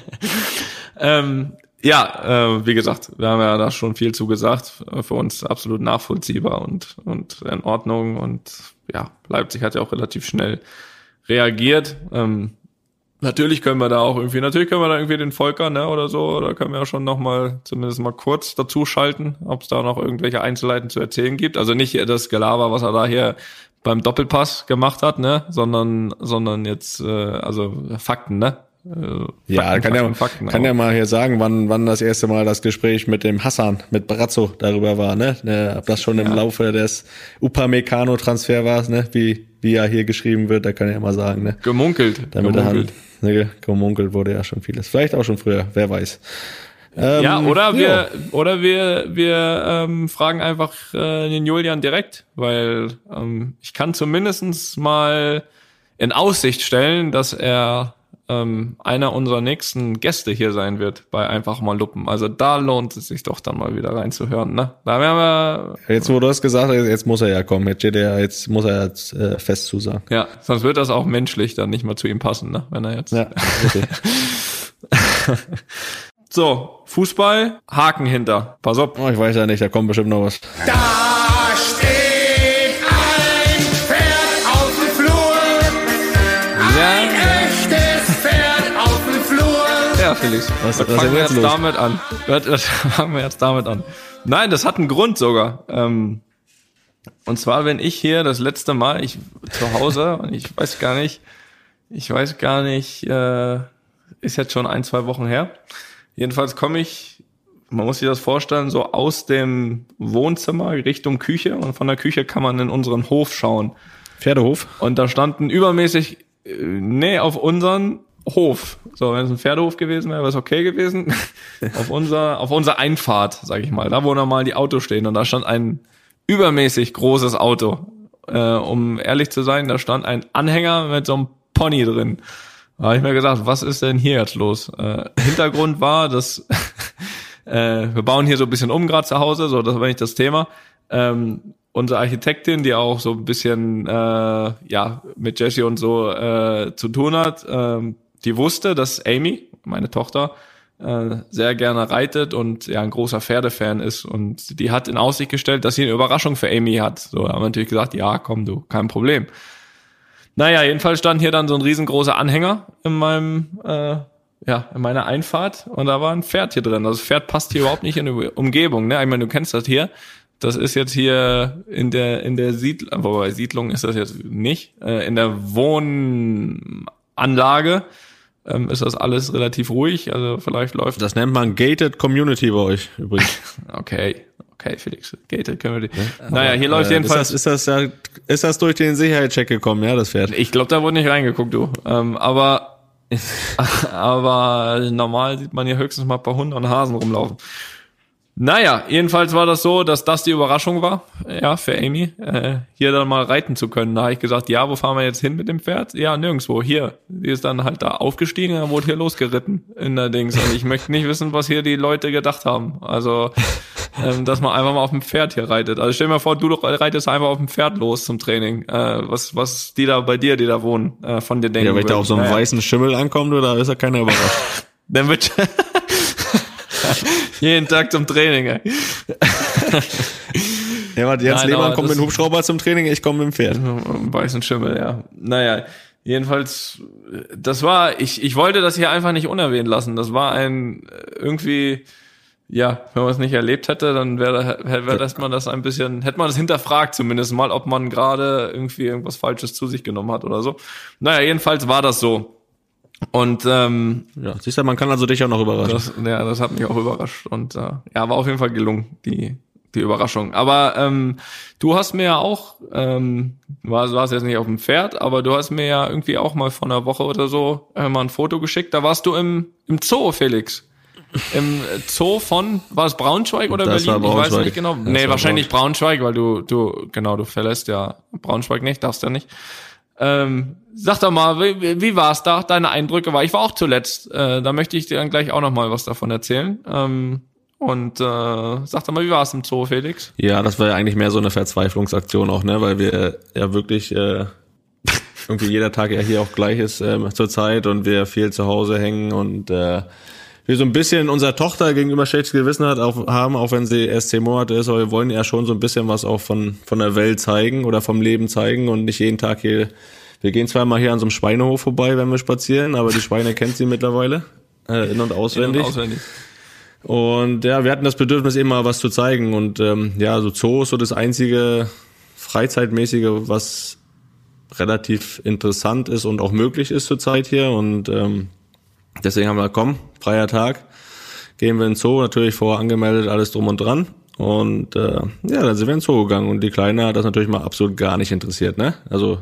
ähm, ja, äh, wie gesagt, wir haben ja da schon viel zugesagt. Für uns absolut nachvollziehbar und, und in Ordnung. Und ja, Leipzig hat ja auch relativ schnell reagiert. Ähm, natürlich können wir da auch irgendwie, natürlich können wir da irgendwie den Volker, ne, oder so, oder können wir ja schon noch mal, zumindest mal kurz dazu schalten, ob es da noch irgendwelche Einzelheiten zu erzählen gibt. Also nicht das Gelaber, was er da hier beim Doppelpass gemacht hat, ne, sondern, sondern jetzt, äh, also Fakten, ne, äh, ja, kann, ja, Fakten kann ja mal hier sagen, wann, wann das erste Mal das Gespräch mit dem Hassan, mit Brazzo darüber war, ne? ne ob das schon im ja. Laufe des Upamecano-Transfer war, ne? Wie, wie ja hier geschrieben wird, da kann er ja mal sagen, ne? Gemunkelt. Damit gemunkelt. Hand, ne, gemunkelt wurde ja schon vieles. Vielleicht auch schon früher, wer weiß. Ähm, ja, oder wir, ja. oder wir, wir ähm, fragen einfach äh, den Julian direkt, weil ähm, ich kann zumindestens mal in Aussicht stellen, dass er ähm, einer unserer nächsten Gäste hier sein wird bei Einfach mal Luppen. Also da lohnt es sich doch dann mal wieder reinzuhören. Ne? Da werden wir. Jetzt, wo du das gesagt hast, jetzt muss er ja kommen. Jetzt, der, jetzt muss er jetzt äh, fest zusagen. Ja, sonst wird das auch menschlich dann nicht mal zu ihm passen, ne? wenn er jetzt. Ja, okay. so, Fußball, Haken hinter. Pass auf. Oh, ich weiß ja nicht, da kommt bestimmt noch was. Da! Ja, Felix. Was, was fangen wir jetzt los? damit an. Was fangen wir jetzt damit an. Nein, das hat einen Grund sogar. Ähm, und zwar, wenn ich hier das letzte Mal, ich zu Hause, und ich weiß gar nicht, ich weiß gar nicht, äh, ist jetzt schon ein, zwei Wochen her. Jedenfalls komme ich, man muss sich das vorstellen, so aus dem Wohnzimmer Richtung Küche und von der Küche kann man in unseren Hof schauen. Pferdehof? Und da standen übermäßig, äh, nee, auf unseren Hof. So, wenn es ein Pferdehof gewesen wäre, wäre es okay gewesen. auf unser, auf unser Einfahrt, sag ich mal. Da, wo normal die Autos stehen. Und da stand ein übermäßig großes Auto. Äh, um ehrlich zu sein, da stand ein Anhänger mit so einem Pony drin. Da habe ich mir gesagt, was ist denn hier jetzt los? Äh, Hintergrund war, dass äh, wir bauen hier so ein bisschen um gerade zu Hause, so das war nicht das Thema. Ähm, unsere Architektin, die auch so ein bisschen äh, ja mit Jesse und so äh, zu tun hat, ähm, die wusste, dass Amy, meine Tochter, äh, sehr gerne reitet und ja ein großer Pferdefan ist und die hat in Aussicht gestellt, dass sie eine Überraschung für Amy hat. So haben wir natürlich gesagt, ja, komm du, kein Problem. Naja, jedenfalls stand hier dann so ein riesengroßer Anhänger in meinem, äh, ja, in meiner Einfahrt und da war ein Pferd hier drin. Also das Pferd passt hier überhaupt nicht in die Umgebung, ne? Ich meine, du kennst das hier. Das ist jetzt hier in der, in der Siedlung, wobei Siedlung ist das jetzt nicht, äh, in der Wohnanlage ähm, ist das alles relativ ruhig. Also vielleicht läuft. Das nennt man Gated Community bei euch übrigens. okay, okay, Felix. Gated Community. Ja, naja, hier läuft äh, jedenfalls. Ist das, ist das ja, ist das durch den Sicherheitscheck gekommen, ja, das Pferd? Ich glaube, da wurde nicht reingeguckt, du. Ähm, aber, aber normal sieht man hier höchstens mal ein paar Hunde und Hasen rumlaufen. Naja, jedenfalls war das so, dass das die Überraschung war, ja, für Amy, äh, hier dann mal reiten zu können. Da habe ich gesagt, ja, wo fahren wir jetzt hin mit dem Pferd? Ja, nirgendwo, hier. Die ist dann halt da aufgestiegen, dann wurde hier losgeritten in der Dings. Und ich möchte nicht wissen, was hier die Leute gedacht haben. Also, ähm, dass man einfach mal auf dem Pferd hier reitet. Also stell dir mal vor, du reitest einfach auf dem Pferd los zum Training. Äh, was, was die da bei dir, die da wohnen, äh, von dir denken. Ja, wenn ich da auf so einem naja. weißen Schimmel ankommt, oder ist ja keiner überrascht. dann wird Jeden Tag zum Training, ey. ja, warte, Jens Nein, Lehmann kommt mit dem Hubschrauber zum Training, ich komme mit dem Pferd. Weißen Schimmel, ja. Naja, jedenfalls, das war, ich, ich wollte das hier einfach nicht unerwähnt lassen. Das war ein, irgendwie, ja, wenn man es nicht erlebt hätte, dann wäre wär, dass man das ein bisschen, hätte man das hinterfragt zumindest mal, ob man gerade irgendwie irgendwas Falsches zu sich genommen hat oder so. Naja, jedenfalls war das so. Und ähm, ja, siehst du, man kann also dich auch noch überraschen. Das, ja, das hat mich auch überrascht und äh, ja, war auf jeden Fall gelungen die die Überraschung. Aber ähm, du hast mir ja auch, ähm, war, warst jetzt nicht auf dem Pferd, aber du hast mir ja irgendwie auch mal vor einer Woche oder so äh, mal ein Foto geschickt. Da warst du im im Zoo, Felix. Im Zoo von, war es Braunschweig oder das Berlin? Braunschweig. Ich weiß nicht genau. Das nee, wahrscheinlich Braunschweig. Braunschweig, weil du, du, genau, du verlässt ja Braunschweig nicht, darfst ja nicht. Ähm, sag doch mal, wie, wie war es da? Deine Eindrücke war. Ich war auch zuletzt. Äh, da möchte ich dir dann gleich auch noch mal was davon erzählen. Ähm, und äh, sag doch mal, wie war es im Zoo, Felix? Ja, das war ja eigentlich mehr so eine Verzweiflungsaktion auch, ne, weil wir ja wirklich äh, irgendwie jeder Tag ja hier auch gleich ist äh, zur Zeit und wir viel zu Hause hängen und äh, wir so ein bisschen unserer Tochter gegenüber schlechtes Gewissen hat, auch, haben, auch wenn sie erst zehn Monate ist, aber wir wollen ja schon so ein bisschen was auch von, von der Welt zeigen oder vom Leben zeigen und nicht jeden Tag hier, wir gehen zwar mal hier an so einem Schweinehof vorbei, wenn wir spazieren, aber die Schweine kennt sie mittlerweile, äh, in- und auswendig. In und auswendig. Und ja, wir hatten das Bedürfnis eben mal was zu zeigen und ähm, ja, so Zoo ist so das einzige Freizeitmäßige, was relativ interessant ist und auch möglich ist zurzeit hier und ähm, Deswegen haben wir, komm, freier Tag, gehen wir in den Zoo, natürlich vorher angemeldet, alles drum und dran. Und äh, ja, dann sind wir in den Zoo gegangen und die Kleine hat das natürlich mal absolut gar nicht interessiert, ne? Also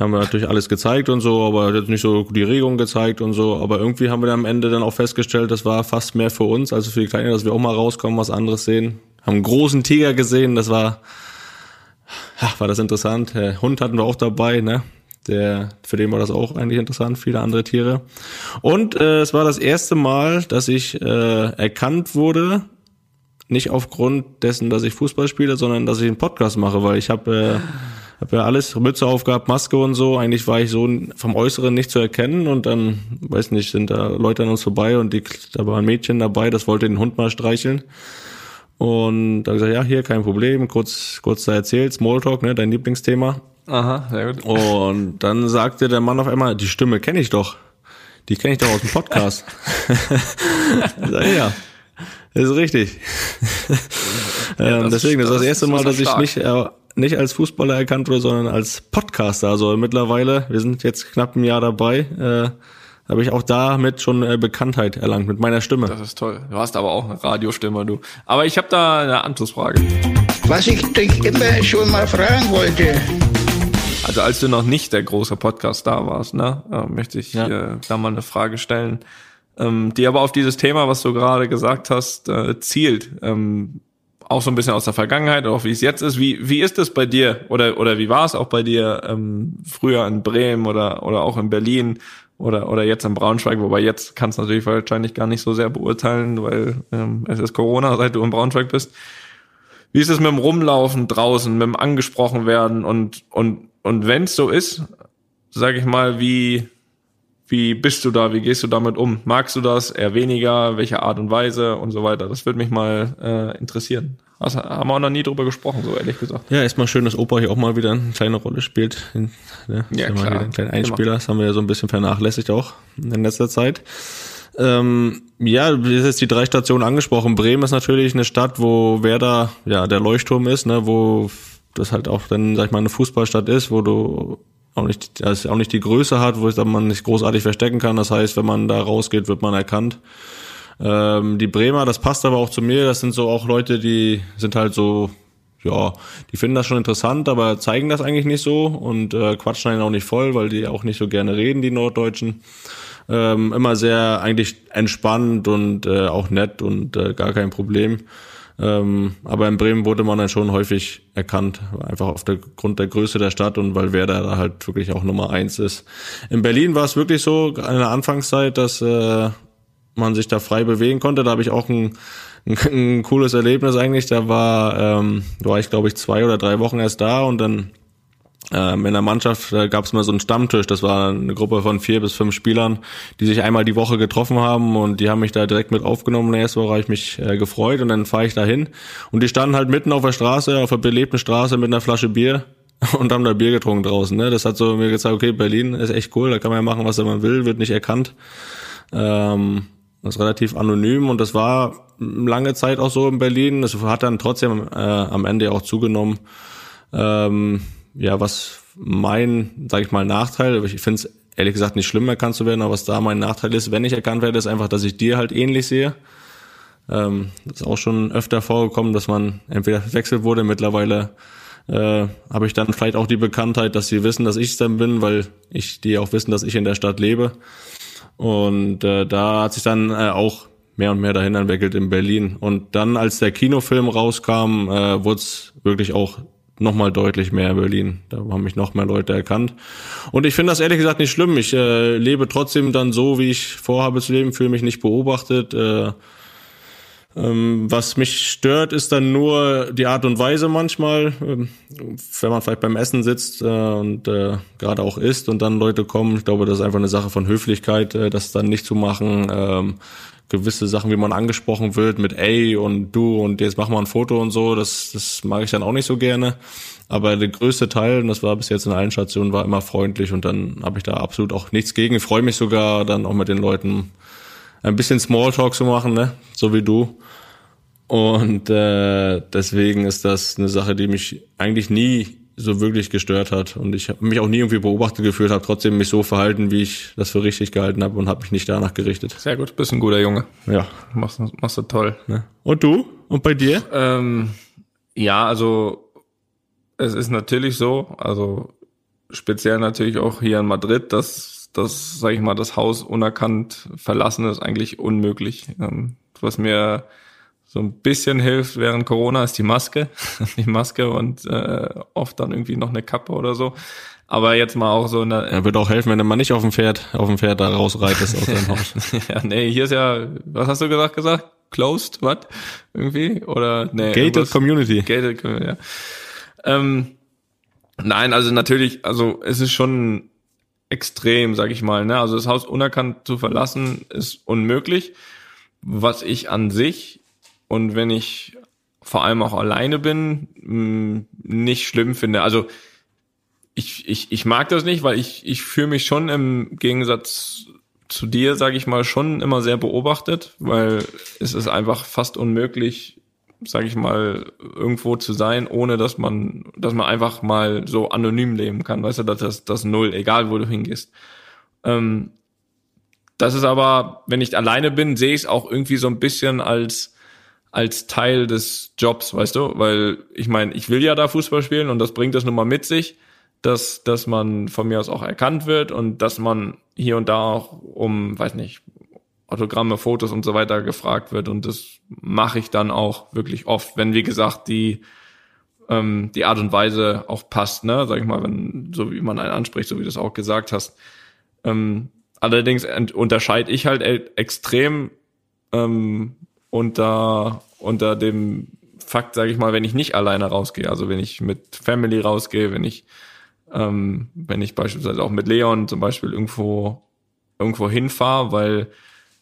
haben wir natürlich alles gezeigt und so, aber jetzt nicht so die Regung gezeigt und so. Aber irgendwie haben wir dann am Ende dann auch festgestellt, das war fast mehr für uns, also für die Kleine, dass wir auch mal rauskommen, was anderes sehen. Haben einen großen Tiger gesehen, das war, ach, war das interessant. Der Hund hatten wir auch dabei, ne? Der, für den war das auch eigentlich interessant, viele andere Tiere. Und äh, es war das erste Mal, dass ich äh, erkannt wurde, nicht aufgrund dessen, dass ich Fußball spiele, sondern dass ich einen Podcast mache, weil ich habe äh, hab ja alles, Mütze aufgehabt, Maske und so. Eigentlich war ich so vom Äußeren nicht zu erkennen und dann, weiß nicht, sind da Leute an uns vorbei und die, da war ein Mädchen dabei, das wollte den Hund mal streicheln. Und da gesagt, ja, hier, kein Problem, kurz, kurz da erzählt, Smalltalk, ne, dein Lieblingsthema. Aha, sehr gut. Und dann sagte der Mann auf einmal, die Stimme kenne ich doch. Die kenne ich doch aus dem Podcast. Sag, ja, das ist richtig. Ja, ähm, das deswegen, das ist das erste Mal, dass ich nicht, äh, nicht als Fußballer erkannt wurde, sondern als Podcaster. Also mittlerweile, wir sind jetzt knapp ein Jahr dabei, äh, habe ich auch damit schon äh, Bekanntheit erlangt mit meiner Stimme. Das ist toll. Du hast aber auch eine Radiostimme, du. Aber ich habe da eine Anschlussfrage. Was ich dich immer schon mal fragen wollte. Also als du noch nicht der große Podcast da warst, ne, äh, möchte ich ja. äh, da mal eine Frage stellen, ähm, die aber auf dieses Thema, was du gerade gesagt hast, äh, zielt. Ähm, auch so ein bisschen aus der Vergangenheit, auch wie es jetzt ist. Wie, wie ist es bei dir oder, oder wie war es auch bei dir ähm, früher in Bremen oder, oder auch in Berlin oder, oder jetzt in Braunschweig? Wobei jetzt kannst du natürlich wahrscheinlich gar nicht so sehr beurteilen, weil ähm, es ist Corona, seit du in Braunschweig bist. Wie ist es mit dem Rumlaufen draußen, mit dem angesprochen werden und, und und wenn es so ist, sage ich mal, wie, wie bist du da? Wie gehst du damit um? Magst du das? Eher weniger? Welche Art und Weise und so weiter? Das würde mich mal äh, interessieren. Das haben wir auch noch nie drüber gesprochen, so ehrlich gesagt. Ja, erstmal schön, dass Opa hier auch mal wieder eine kleine Rolle spielt. In, ne, Ja, mal klar. wieder ein kleiner Einspieler. Das haben wir ja so ein bisschen vernachlässigt auch in letzter Zeit. Ähm, ja, du hast jetzt die drei Stationen angesprochen. Bremen ist natürlich eine Stadt, wo Werder ja der Leuchtturm ist, ne, wo das halt auch dann, sag ich mal, eine Fußballstadt ist, wo du auch nicht, das auch nicht die Größe hat, wo es dann man nicht großartig verstecken kann. Das heißt, wenn man da rausgeht, wird man erkannt. Ähm, die Bremer, das passt aber auch zu mir. Das sind so auch Leute, die sind halt so, ja, die finden das schon interessant, aber zeigen das eigentlich nicht so und äh, quatschen einen auch nicht voll, weil die auch nicht so gerne reden, die Norddeutschen. Ähm, immer sehr eigentlich entspannt und äh, auch nett und äh, gar kein Problem. Ähm, aber in Bremen wurde man dann schon häufig erkannt, einfach auf der der Größe der Stadt und weil Werder da halt wirklich auch Nummer eins ist. In Berlin war es wirklich so in der Anfangszeit, dass äh, man sich da frei bewegen konnte. Da habe ich auch ein, ein, ein cooles Erlebnis eigentlich. Da war, ähm, da war ich glaube ich zwei oder drei Wochen erst da und dann in der Mannschaft äh, gab es mal so einen Stammtisch. Das war eine Gruppe von vier bis fünf Spielern, die sich einmal die Woche getroffen haben und die haben mich da direkt mit aufgenommen. In der ersten Woche habe ich mich äh, gefreut und dann fahre ich da hin und die standen halt mitten auf der Straße, auf der belebten Straße mit einer Flasche Bier und haben da Bier getrunken draußen. Ne? Das hat so mir gesagt, okay, Berlin ist echt cool, da kann man ja machen, was man will, wird nicht erkannt. Ähm, das ist relativ anonym und das war lange Zeit auch so in Berlin. Das hat dann trotzdem äh, am Ende auch zugenommen. Ähm, ja, was mein, sag ich mal, Nachteil, ich finde es ehrlich gesagt nicht schlimm, erkannt zu werden, aber was da mein Nachteil ist, wenn ich erkannt werde, ist einfach, dass ich dir halt ähnlich sehe. Ähm, ist auch schon öfter vorgekommen, dass man entweder verwechselt wurde. Mittlerweile äh, habe ich dann vielleicht auch die Bekanntheit, dass sie wissen, dass ich es dann bin, weil ich die auch wissen, dass ich in der Stadt lebe. Und äh, da hat sich dann äh, auch mehr und mehr dahin entwickelt in Berlin. Und dann, als der Kinofilm rauskam, äh, wurde es wirklich auch nochmal deutlich mehr in Berlin. Da haben mich noch mehr Leute erkannt. Und ich finde das ehrlich gesagt nicht schlimm. Ich äh, lebe trotzdem dann so, wie ich vorhabe zu leben, fühle mich nicht beobachtet. Äh, ähm, was mich stört, ist dann nur die Art und Weise manchmal, ähm, wenn man vielleicht beim Essen sitzt äh, und äh, gerade auch isst und dann Leute kommen. Ich glaube, das ist einfach eine Sache von Höflichkeit, äh, das dann nicht zu machen. Ähm, gewisse Sachen, wie man angesprochen wird mit ey und du und jetzt machen wir ein Foto und so, das, das mag ich dann auch nicht so gerne. Aber der größte Teil, und das war bis jetzt in allen Stationen, war immer freundlich und dann habe ich da absolut auch nichts gegen. Ich freue mich sogar dann auch mit den Leuten ein bisschen Smalltalk zu machen, ne? so wie du. Und äh, deswegen ist das eine Sache, die mich eigentlich nie so wirklich gestört hat und ich habe mich auch nie irgendwie beobachtet gefühlt, habe trotzdem mich so verhalten, wie ich das für richtig gehalten habe und habe mich nicht danach gerichtet. Sehr gut, bist ein guter Junge. Ja. Machst, machst du toll. Ne? Und du? Und bei dir? Ähm, ja, also es ist natürlich so, also speziell natürlich auch hier in Madrid, dass das, sage ich mal, das Haus unerkannt verlassen ist eigentlich unmöglich. Ähm, was mir so ein bisschen hilft während Corona ist die Maske, die Maske und äh, oft dann irgendwie noch eine Kappe oder so. Aber jetzt mal auch so eine. Ja, wird auch helfen, wenn man nicht auf dem Pferd, auf dem Pferd da rausreitest aus deinem Haus. ja, nee, hier ist ja, was hast du gesagt gesagt? Closed, was? Irgendwie? Oder nee. Gated irgendwas- Community. Gated Community, ja. Ähm, nein, also natürlich, also es ist schon extrem, sag ich mal. Ne? Also das Haus unerkannt zu verlassen ist unmöglich. Was ich an sich und wenn ich vor allem auch alleine bin, mh, nicht schlimm finde. Also ich, ich, ich mag das nicht, weil ich, ich fühle mich schon im Gegensatz zu dir, sage ich mal, schon immer sehr beobachtet, weil es ist einfach fast unmöglich, sage ich mal, irgendwo zu sein, ohne dass man, dass man einfach mal so anonym leben kann. Weißt du, das ist das Null, egal wo du hingehst. Ähm, das ist aber, wenn ich alleine bin, sehe ich es auch irgendwie so ein bisschen als als Teil des Jobs, weißt du, weil ich meine, ich will ja da Fußball spielen und das bringt das nun mal mit sich, dass dass man von mir aus auch erkannt wird und dass man hier und da auch um, weiß nicht, Autogramme, Fotos und so weiter gefragt wird und das mache ich dann auch wirklich oft, wenn wie gesagt die ähm, die Art und Weise auch passt, ne, sag ich mal, wenn so wie man einen anspricht, so wie du es auch gesagt hast. Ähm, allerdings unterscheide ich halt e extrem ähm, unter unter dem Fakt, sage ich mal, wenn ich nicht alleine rausgehe, also wenn ich mit Family rausgehe, wenn ich ähm, wenn ich beispielsweise auch mit Leon zum Beispiel irgendwo irgendwo hinfahre, weil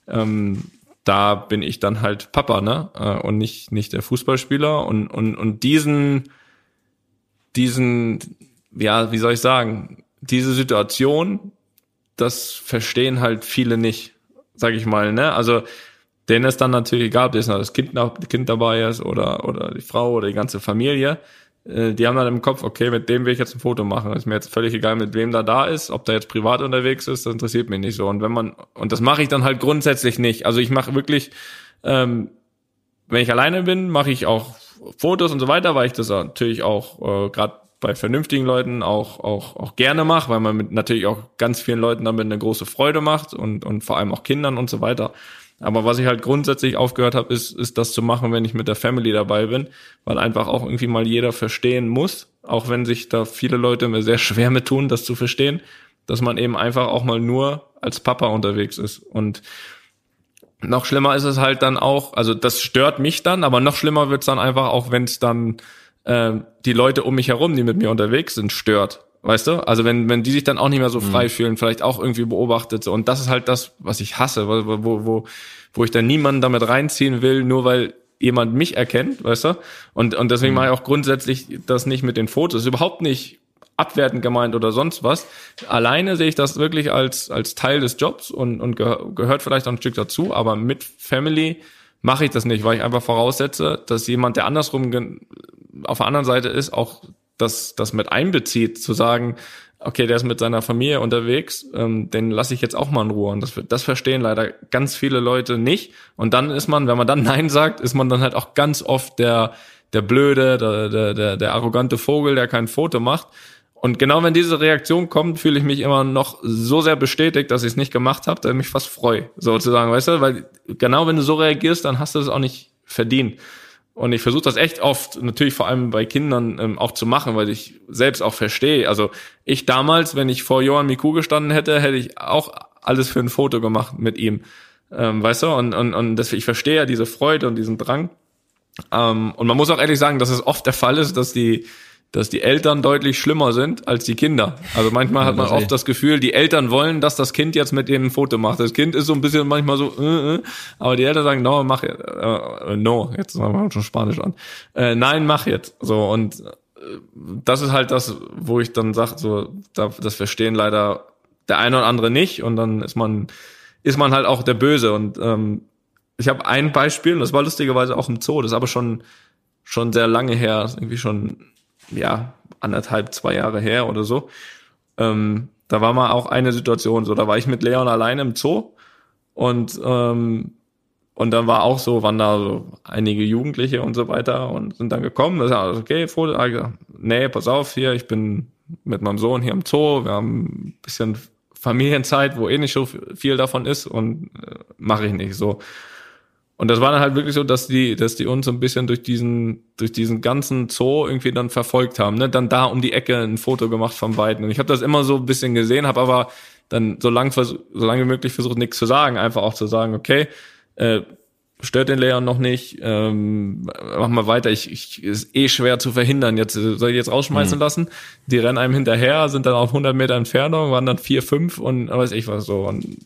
ähm, da bin ich dann halt Papa, ne? Äh, und nicht, nicht der Fußballspieler. Und, und, und diesen, diesen, ja, wie soll ich sagen, diese Situation, das verstehen halt viele nicht, sag ich mal, ne? Also denen ist dann natürlich egal, ob das, das kind, kind dabei ist oder, oder die Frau oder die ganze Familie. Äh, die haben dann im Kopf, okay, mit dem will ich jetzt ein Foto machen. Ist mir jetzt völlig egal, mit wem da da ist, ob der jetzt privat unterwegs ist, das interessiert mich nicht so. Und wenn man, und das mache ich dann halt grundsätzlich nicht. Also ich mache wirklich, ähm, wenn ich alleine bin, mache ich auch Fotos und so weiter, weil ich das natürlich auch äh, gerade bei vernünftigen Leuten auch auch auch gerne mache, weil man mit natürlich auch ganz vielen Leuten damit eine große Freude macht und und vor allem auch Kindern und so weiter. Aber was ich halt grundsätzlich aufgehört habe, ist, ist das zu machen, wenn ich mit der Family dabei bin, weil einfach auch irgendwie mal jeder verstehen muss, auch wenn sich da viele Leute mir sehr schwer mit tun, das zu verstehen, dass man eben einfach auch mal nur als Papa unterwegs ist. Und noch schlimmer ist es halt dann auch, also das stört mich dann, aber noch schlimmer wird's dann einfach auch, wenn es dann äh, die Leute um mich herum, die mit mir unterwegs sind, stört. Weißt du? Also wenn, wenn die sich dann auch nicht mehr so frei mhm. fühlen, vielleicht auch irgendwie beobachtet. So. Und das ist halt das, was ich hasse, wo, wo, wo, wo ich dann niemanden damit reinziehen will, nur weil jemand mich erkennt, weißt du? Und, und deswegen mhm. mache ich auch grundsätzlich das nicht mit den Fotos. Überhaupt nicht abwertend gemeint oder sonst was. Alleine sehe ich das wirklich als, als Teil des Jobs und, und gehört vielleicht auch ein Stück dazu, aber mit Family mache ich das nicht, weil ich einfach voraussetze, dass jemand, der andersrum auf der anderen Seite ist, auch das, das mit einbezieht, zu sagen, okay, der ist mit seiner Familie unterwegs, ähm, den lasse ich jetzt auch mal in Ruhe. Und das, das verstehen leider ganz viele Leute nicht. Und dann ist man, wenn man dann Nein sagt, ist man dann halt auch ganz oft der, der blöde, der, der, der, der arrogante Vogel, der kein Foto macht. Und genau wenn diese Reaktion kommt, fühle ich mich immer noch so sehr bestätigt, dass ich es nicht gemacht habe, dass ich mich fast freue, sozusagen, weißt du? Weil genau wenn du so reagierst, dann hast du es auch nicht verdient. Und ich versuche das echt oft, natürlich vor allem bei Kindern ähm, auch zu machen, weil ich selbst auch verstehe. Also ich damals, wenn ich vor Johann Miku gestanden hätte, hätte ich auch alles für ein Foto gemacht mit ihm. Ähm, weißt du? Und, und, und das, ich verstehe ja diese Freude und diesen Drang. Ähm, und man muss auch ehrlich sagen, dass es oft der Fall ist, dass die dass die Eltern deutlich schlimmer sind als die Kinder. Also manchmal hat man oft das Gefühl, die Eltern wollen, dass das Kind jetzt mit ihnen ein Foto macht. Das Kind ist so ein bisschen manchmal so, äh, äh, aber die Eltern sagen, no, mach jetzt, äh, no, jetzt machen wir schon Spanisch an. Äh, nein, mach jetzt. So und äh, das ist halt das, wo ich dann sage, so, das verstehen leider der eine oder andere nicht und dann ist man ist man halt auch der Böse und ähm, ich habe ein Beispiel, das war lustigerweise auch im Zoo, das ist aber schon schon sehr lange her, irgendwie schon ja, anderthalb, zwei Jahre her oder so. Ähm, da war mal auch eine Situation so, da war ich mit Leon alleine im Zoo und ähm, und dann war auch so, waren da so einige Jugendliche und so weiter und sind dann gekommen. Das ist alles okay, Foto. Nee, pass auf, hier, ich bin mit meinem Sohn hier im Zoo. Wir haben ein bisschen Familienzeit, wo eh nicht so viel davon ist und äh, mache ich nicht so. Und das war dann halt wirklich so, dass die, dass die uns so ein bisschen durch diesen, durch diesen ganzen Zoo irgendwie dann verfolgt haben. Ne? Dann da um die Ecke ein Foto gemacht von beiden. Und ich habe das immer so ein bisschen gesehen, habe aber dann so lang, so lange wie möglich versucht, nichts zu sagen. Einfach auch zu sagen, okay, äh, stört den Leon noch nicht, ähm, mach mal weiter, ich, ich ist eh schwer zu verhindern, jetzt soll ich jetzt rausschmeißen mhm. lassen, die rennen einem hinterher, sind dann auf 100 Meter Entfernung, waren dann vier, fünf und weiß ich was so und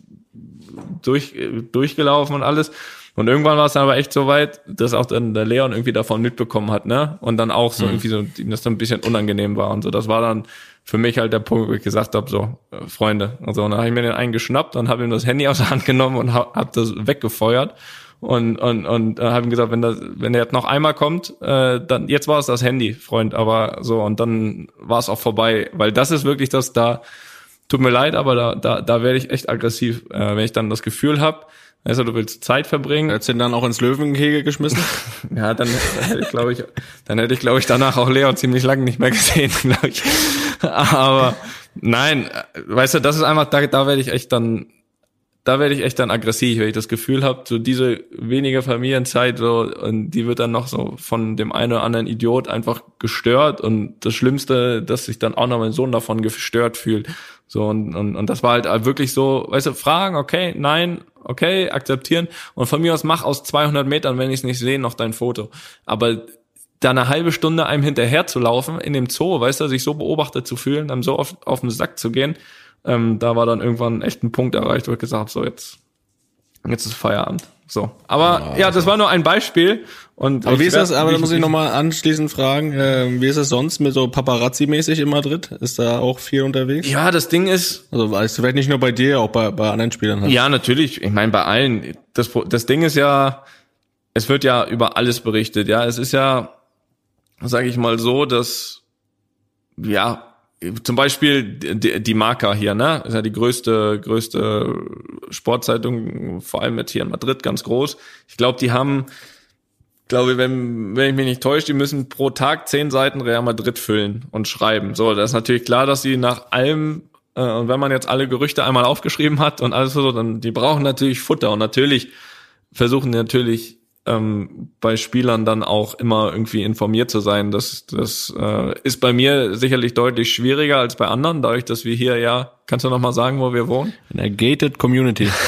durch, durchgelaufen und alles und irgendwann war es dann aber echt so weit, dass auch dann der Leon irgendwie davon mitbekommen hat, ne? Und dann auch so mhm. irgendwie so, ihm das dann ein bisschen unangenehm war und so. Das war dann für mich halt der Punkt, wo ich gesagt habe, so, äh, Freunde. Und so, und dann habe ich mir den einen geschnappt und habe ihm das Handy aus der Hand genommen und habe hab das weggefeuert. Und, und, und äh, habe ihm gesagt, wenn das, wenn er jetzt noch einmal kommt, äh, dann jetzt war es das Handy, Freund, aber so, und dann war es auch vorbei. Weil das ist wirklich das da, tut mir leid, aber da, da, da werde ich echt aggressiv, äh, wenn ich dann das Gefühl habe, also du willst Zeit verbringen. Hättest du ihn dann auch ins Löwengehege geschmissen? ja, dann hätte ich, glaube ich, dann hätte ich, glaube ich, danach auch Leon ziemlich lange nicht mehr gesehen, glaube ich. Aber nein, weißt du, das ist einfach, da, da werde ich echt dann, da werde ich echt dann aggressiv, wenn ich das Gefühl habe, so diese wenige Familienzeit, so, und die wird dann noch so von dem einen oder anderen Idiot einfach gestört. Und das Schlimmste, dass sich dann auch noch mein Sohn davon gestört fühlt. So, und, und, und das war halt wirklich so, weißt du, Fragen, okay, nein, okay, akzeptieren und von mir aus mach aus 200 Metern, wenn ich es nicht sehe, noch dein Foto. Aber da eine halbe Stunde einem hinterher zu laufen in dem Zoo, weißt du, sich so beobachtet zu fühlen, einem so auf, auf den Sack zu gehen, ähm, da war dann irgendwann echt ein Punkt erreicht, wo ich gesagt habe, so jetzt, jetzt ist Feierabend. So. Aber ja, ja das war nur ein Beispiel. Und aber wie ist das, aber da muss ich nochmal anschließend fragen, äh, wie ist es sonst mit so Paparazzi-mäßig in Madrid? Ist da auch viel unterwegs? Ja, das Ding ist. Also weißt du, vielleicht nicht nur bei dir, auch bei, bei anderen Spielern. Halt. Ja, natürlich. Ich meine, bei allen. Das, das Ding ist ja, es wird ja über alles berichtet. Ja, es ist ja, sage ich mal so, dass ja zum Beispiel die, die Marca hier, ne, ist ja die größte größte Sportzeitung, vor allem jetzt hier in Madrid, ganz groß. Ich glaube, die haben, glaube wenn wenn ich mich nicht täusche, die müssen pro Tag zehn Seiten Real Madrid füllen und schreiben. So, das ist natürlich klar, dass sie nach allem äh, und wenn man jetzt alle Gerüchte einmal aufgeschrieben hat und alles so, dann die brauchen natürlich Futter und natürlich versuchen natürlich ähm, bei Spielern dann auch immer irgendwie informiert zu sein. Das, das äh, ist bei mir sicherlich deutlich schwieriger als bei anderen, dadurch, dass wir hier ja, kannst du noch mal sagen, wo wir wohnen? In der gated Community.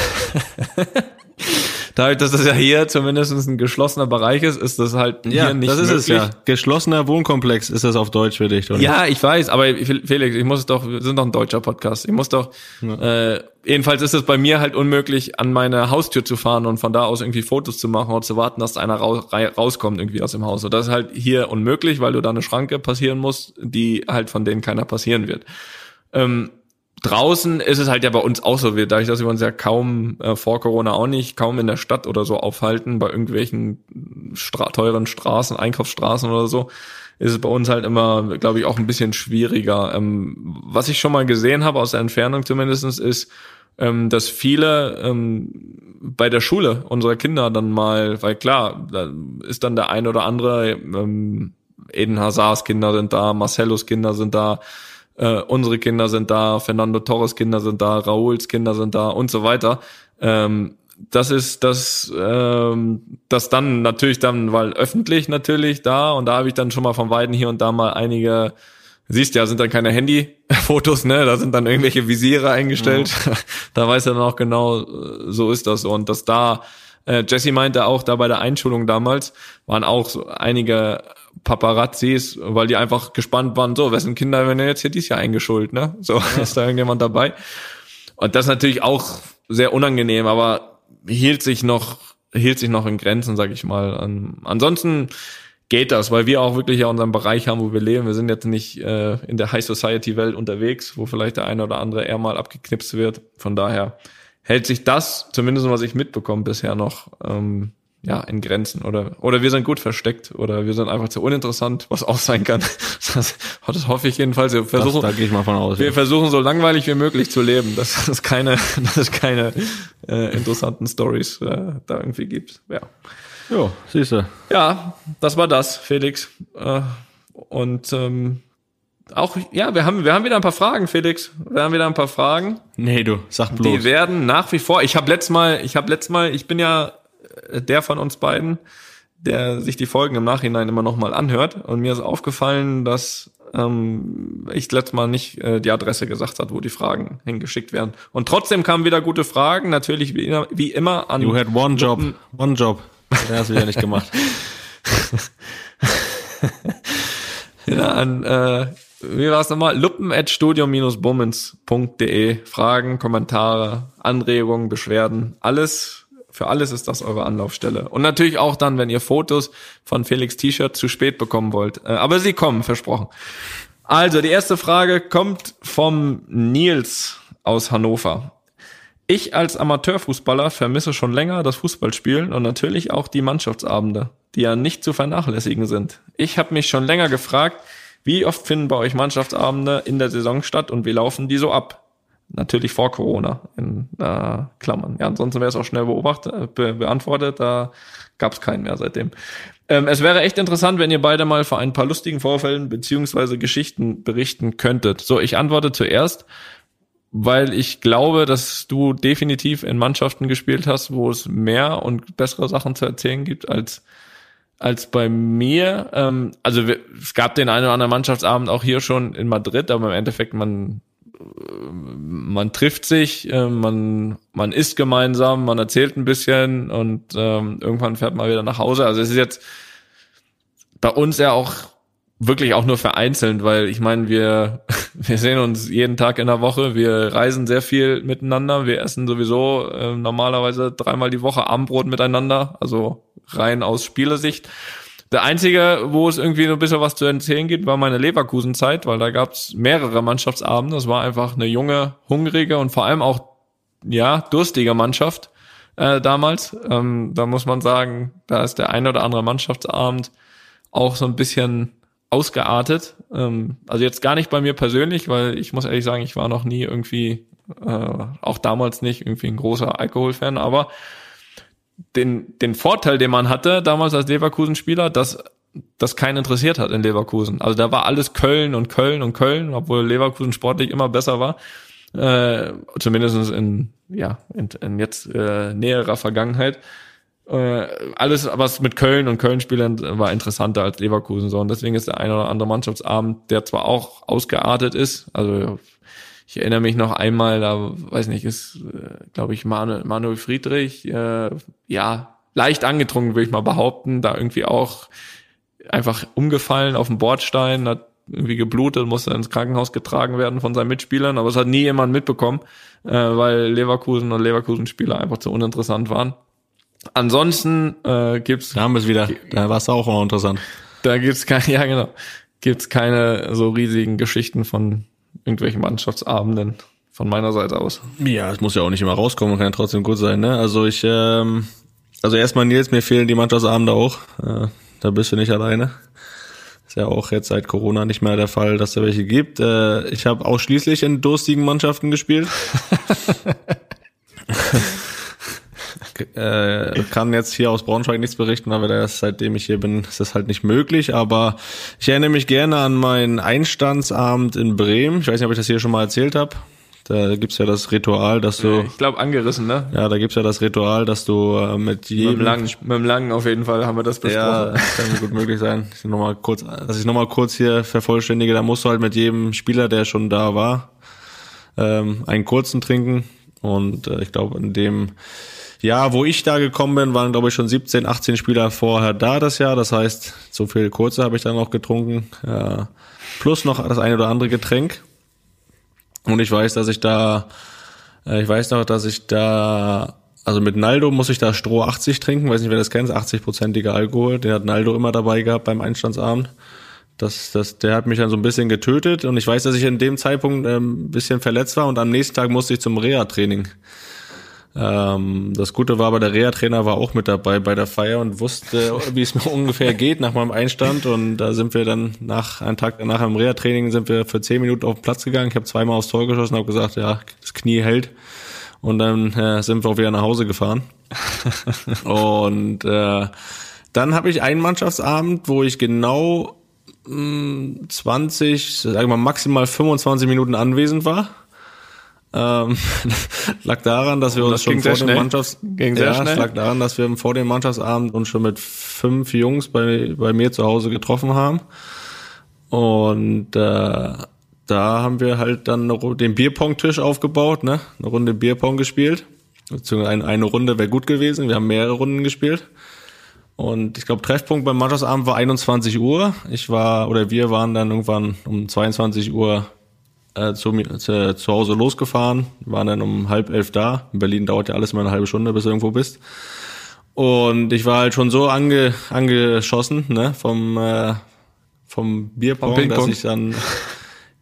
dadurch, dass das ja hier zumindest ein geschlossener Bereich ist, ist das halt ja, hier nicht das ist möglich. es ja. Geschlossener Wohnkomplex ist das auf Deutsch für dich, oder? Ja, ich weiß, aber Felix, ich muss doch, wir sind doch ein deutscher Podcast. Ich muss doch, ja. äh, jedenfalls ist es bei mir halt unmöglich, an meine Haustür zu fahren und von da aus irgendwie Fotos zu machen oder zu warten, dass einer raus, rauskommt irgendwie aus dem Haus. Und das ist halt hier unmöglich, weil du da eine Schranke passieren musst, die halt von denen keiner passieren wird. Ähm, draußen ist es halt ja bei uns auch so, dadurch, dass wir uns ja kaum äh, vor Corona auch nicht, kaum in der Stadt oder so aufhalten, bei irgendwelchen Stra teuren Straßen, Einkaufsstraßen oder so, ist es bei uns halt immer, glaube ich, auch ein bisschen schwieriger. Ähm, was ich schon mal gesehen habe, aus der Entfernung zumindestens ist, ähm, dass viele ähm, bei der Schule unserer Kinder dann mal, weil klar, da ist dann der ein oder andere, ähm, Eden Hazards Kinder sind da, Marcellos Kinder sind da, äh, unsere Kinder sind da, Fernando Torres Kinder sind da, Rauls Kinder sind da und so weiter. Ähm, das ist das, ähm, das dann natürlich dann, weil öffentlich natürlich da und da habe ich dann schon mal von Weiden hier und da mal einige, siehst ja, sind dann keine Handyfotos, ne, da sind dann irgendwelche Visiere eingestellt. Ja. da weiß er dann auch genau, so ist das und dass da äh, Jesse meinte auch da bei der Einschulung damals waren auch so einige Paparazzis, weil die einfach gespannt waren, so, wessen Kinder werden jetzt hier dieses Jahr eingeschult, ne? So, ja. ist da irgendjemand dabei? Und das ist natürlich auch sehr unangenehm, aber hielt sich noch, hielt sich noch in Grenzen, sag ich mal. Um, ansonsten geht das, weil wir auch wirklich ja unseren Bereich haben, wo wir leben. Wir sind jetzt nicht äh, in der High Society Welt unterwegs, wo vielleicht der eine oder andere eher mal abgeknipst wird. Von daher hält sich das, zumindest was ich mitbekomme, bisher noch ähm, ja, in Grenzen oder, oder wir sind gut versteckt oder wir sind einfach zu uninteressant, was auch sein kann. Das, das hoffe ich jedenfalls. Wir versuchen, das, da gehe ich mal von aus. Wir ja. versuchen so langweilig wie möglich zu leben, dass es keine, dass es keine äh, interessanten Stories äh, da irgendwie gibt. Ja. Jo, siehst du. Ja, das war das, Felix. Äh, und ähm, auch, ja, wir haben, wir haben wieder ein paar Fragen, Felix. Wir haben wieder ein paar Fragen. Nee, du, sag bloß. Die werden nach wie vor, ich habe letztes Mal, ich habe letztes Mal, ich bin ja der von uns beiden, der sich die Folgen im Nachhinein immer nochmal anhört. Und mir ist aufgefallen, dass ähm, ich letztes Mal nicht äh, die Adresse gesagt hat, wo die Fragen hingeschickt werden. Und trotzdem kamen wieder gute Fragen, natürlich wie, wie immer an. You had one job, one job. Der hast du wieder nicht gemacht. ja, an, äh, wie war es nochmal? Luppen at studio-bummens.de. Fragen, Kommentare, Anregungen, Beschwerden, alles für alles ist das eure Anlaufstelle. Und natürlich auch dann, wenn ihr Fotos von Felix T-Shirt zu spät bekommen wollt. Äh, aber sie kommen, versprochen. Also, die erste Frage kommt vom Nils aus Hannover. Ich als Amateurfußballer vermisse schon länger das Fußballspielen und natürlich auch die Mannschaftsabende, die ja nicht zu vernachlässigen sind. Ich habe mich schon länger gefragt, wie oft finden bei euch Mannschaftsabende in der Saison statt und wie laufen die so ab? Natürlich vor Corona in äh, Klammern. Ja, ansonsten wäre es auch schnell beobachtet, äh, be beantwortet. Da gab es keinen mehr seitdem. Ähm, es wäre echt interessant, wenn ihr beide mal vor ein paar lustigen Vorfällen beziehungsweise Geschichten berichten könntet. So, ich antworte zuerst, weil ich glaube, dass du definitiv in Mannschaften gespielt hast, wo es mehr und bessere Sachen zu erzählen gibt als als bei mir. Ähm, also es gab den einen oder anderen Mannschaftsabend auch hier schon in Madrid, aber im Endeffekt man man trifft sich, äh, man, man isst gemeinsam, man erzählt ein bisschen und ähm, irgendwann fährt man wieder nach Hause. Also es ist jetzt bei uns ja auch wirklich auch nur vereinzelt, weil ich meine, wir, wir sehen uns jeden Tag in der Woche, wir reisen sehr viel miteinander, wir essen sowieso äh, normalerweise dreimal die Woche Abendbrot miteinander, also rein aus Spielersicht. Der einzige, wo es irgendwie ein bisschen was zu erzählen gibt, war meine Leverkusen-Zeit, weil da gab es mehrere Mannschaftsabende. Das war einfach eine junge, hungrige und vor allem auch ja durstige Mannschaft äh, damals. Ähm, da muss man sagen, da ist der ein oder andere Mannschaftsabend auch so ein bisschen ausgeartet. Ähm, also jetzt gar nicht bei mir persönlich, weil ich muss ehrlich sagen, ich war noch nie irgendwie, äh, auch damals nicht irgendwie ein großer Alkoholfan, aber den, den Vorteil, den man hatte damals als Leverkusen-Spieler, dass das keinen interessiert hat in Leverkusen. Also da war alles Köln und Köln und Köln, obwohl Leverkusen sportlich immer besser war. Äh, zumindest in, ja, in, in jetzt äh, näherer Vergangenheit. Äh, alles, was mit Köln und Köln-Spielern war interessanter als Leverkusen. So. Und deswegen ist der ein oder andere Mannschaftsabend, der zwar auch ausgeartet ist, also ich erinnere mich noch einmal, da weiß nicht, ist, äh, glaube ich, Manuel, Manuel Friedrich, äh, ja, leicht angetrunken, würde ich mal behaupten, da irgendwie auch einfach umgefallen auf dem Bordstein, hat irgendwie geblutet, musste ins Krankenhaus getragen werden von seinen Mitspielern, aber es hat nie jemand mitbekommen, äh, weil Leverkusen und Leverkusen-Spieler einfach zu uninteressant waren. Ansonsten äh, gibt's. Da haben wir es wieder. Da war es auch mal interessant. Da gibt's keine, ja genau, gibt's keine so riesigen Geschichten von irgendwelchen Mannschaftsabenden von meiner Seite aus. Ja, es muss ja auch nicht immer rauskommen, kann ja trotzdem gut sein, ne? Also ich, ähm, also erstmal Nils, mir fehlen die Mannschaftsabende auch. Äh, da bist du nicht alleine. Ist ja auch jetzt seit Corona nicht mehr der Fall, dass da welche gibt. Äh, ich habe ausschließlich in durstigen Mannschaften gespielt. äh, kann jetzt hier aus Braunschweig nichts berichten, aber das, seitdem ich hier bin, ist das halt nicht möglich. Aber ich erinnere mich gerne an meinen Einstandsabend in Bremen. Ich weiß nicht, ob ich das hier schon mal erzählt habe. Da gibt's ja das Ritual, dass du. Ich glaube angerissen, ne? Ja, da gibt's ja das Ritual, dass du äh, mit jedem. Mit dem, Langen, mit dem Langen auf jeden Fall haben wir das besprochen. Ja, das kann gut möglich sein. Ich noch mal kurz, dass ich nochmal kurz hier vervollständige, da musst du halt mit jedem Spieler, der schon da war, ähm, einen kurzen trinken. Und äh, ich glaube, in dem ja, wo ich da gekommen bin, waren glaube ich schon 17, 18 Spieler vorher da das Jahr. Das heißt, so viel kurze habe ich dann noch getrunken. Ja, plus noch das eine oder andere Getränk. Und ich weiß, dass ich da, äh, ich weiß noch, dass ich da, also mit Naldo muss ich da Stroh 80 trinken. Weiß nicht, wer das kennt, 80-prozentiger Alkohol. Den hat Naldo immer dabei gehabt beim Einstandsabend. Das, das, der hat mich dann so ein bisschen getötet und ich weiß, dass ich in dem Zeitpunkt ähm, ein bisschen verletzt war und am nächsten Tag musste ich zum Reha-Training. Ähm, das Gute war aber, der Reha-Trainer war auch mit dabei bei der Feier und wusste, wie es mir ungefähr geht nach meinem Einstand. Und da sind wir dann nach einem Tag danach im Reha-Training sind wir für zehn Minuten auf den Platz gegangen. Ich habe zweimal aufs Tor geschossen, habe gesagt, ja, das Knie hält. Und dann äh, sind wir auch wieder nach Hause gefahren. und äh, dann habe ich einen Mannschaftsabend, wo ich genau mh, 20, sagen wir mal maximal 25 Minuten anwesend war ähm, lag daran, dass wir uns schon vor dem Mannschafts ging ja, lag daran, dass wir vor dem Mannschaftsabend uns schon mit fünf Jungs bei, bei mir zu Hause getroffen haben. Und äh, da haben wir halt dann den Bierpong-Tisch aufgebaut, ne? Eine Runde Bierpong gespielt. Beziehungsweise eine, eine Runde wäre gut gewesen. Wir haben mehrere Runden gespielt. Und ich glaube, Treffpunkt beim Mannschaftsabend war 21 Uhr. Ich war, oder wir waren dann irgendwann um 22 Uhr äh, zu, zu, zu Hause losgefahren, waren dann um halb elf da. In Berlin dauert ja alles mal eine halbe Stunde, bis du irgendwo bist. Und ich war halt schon so ange, angeschossen, ne, vom, äh, vom Bierpong, dass ich dann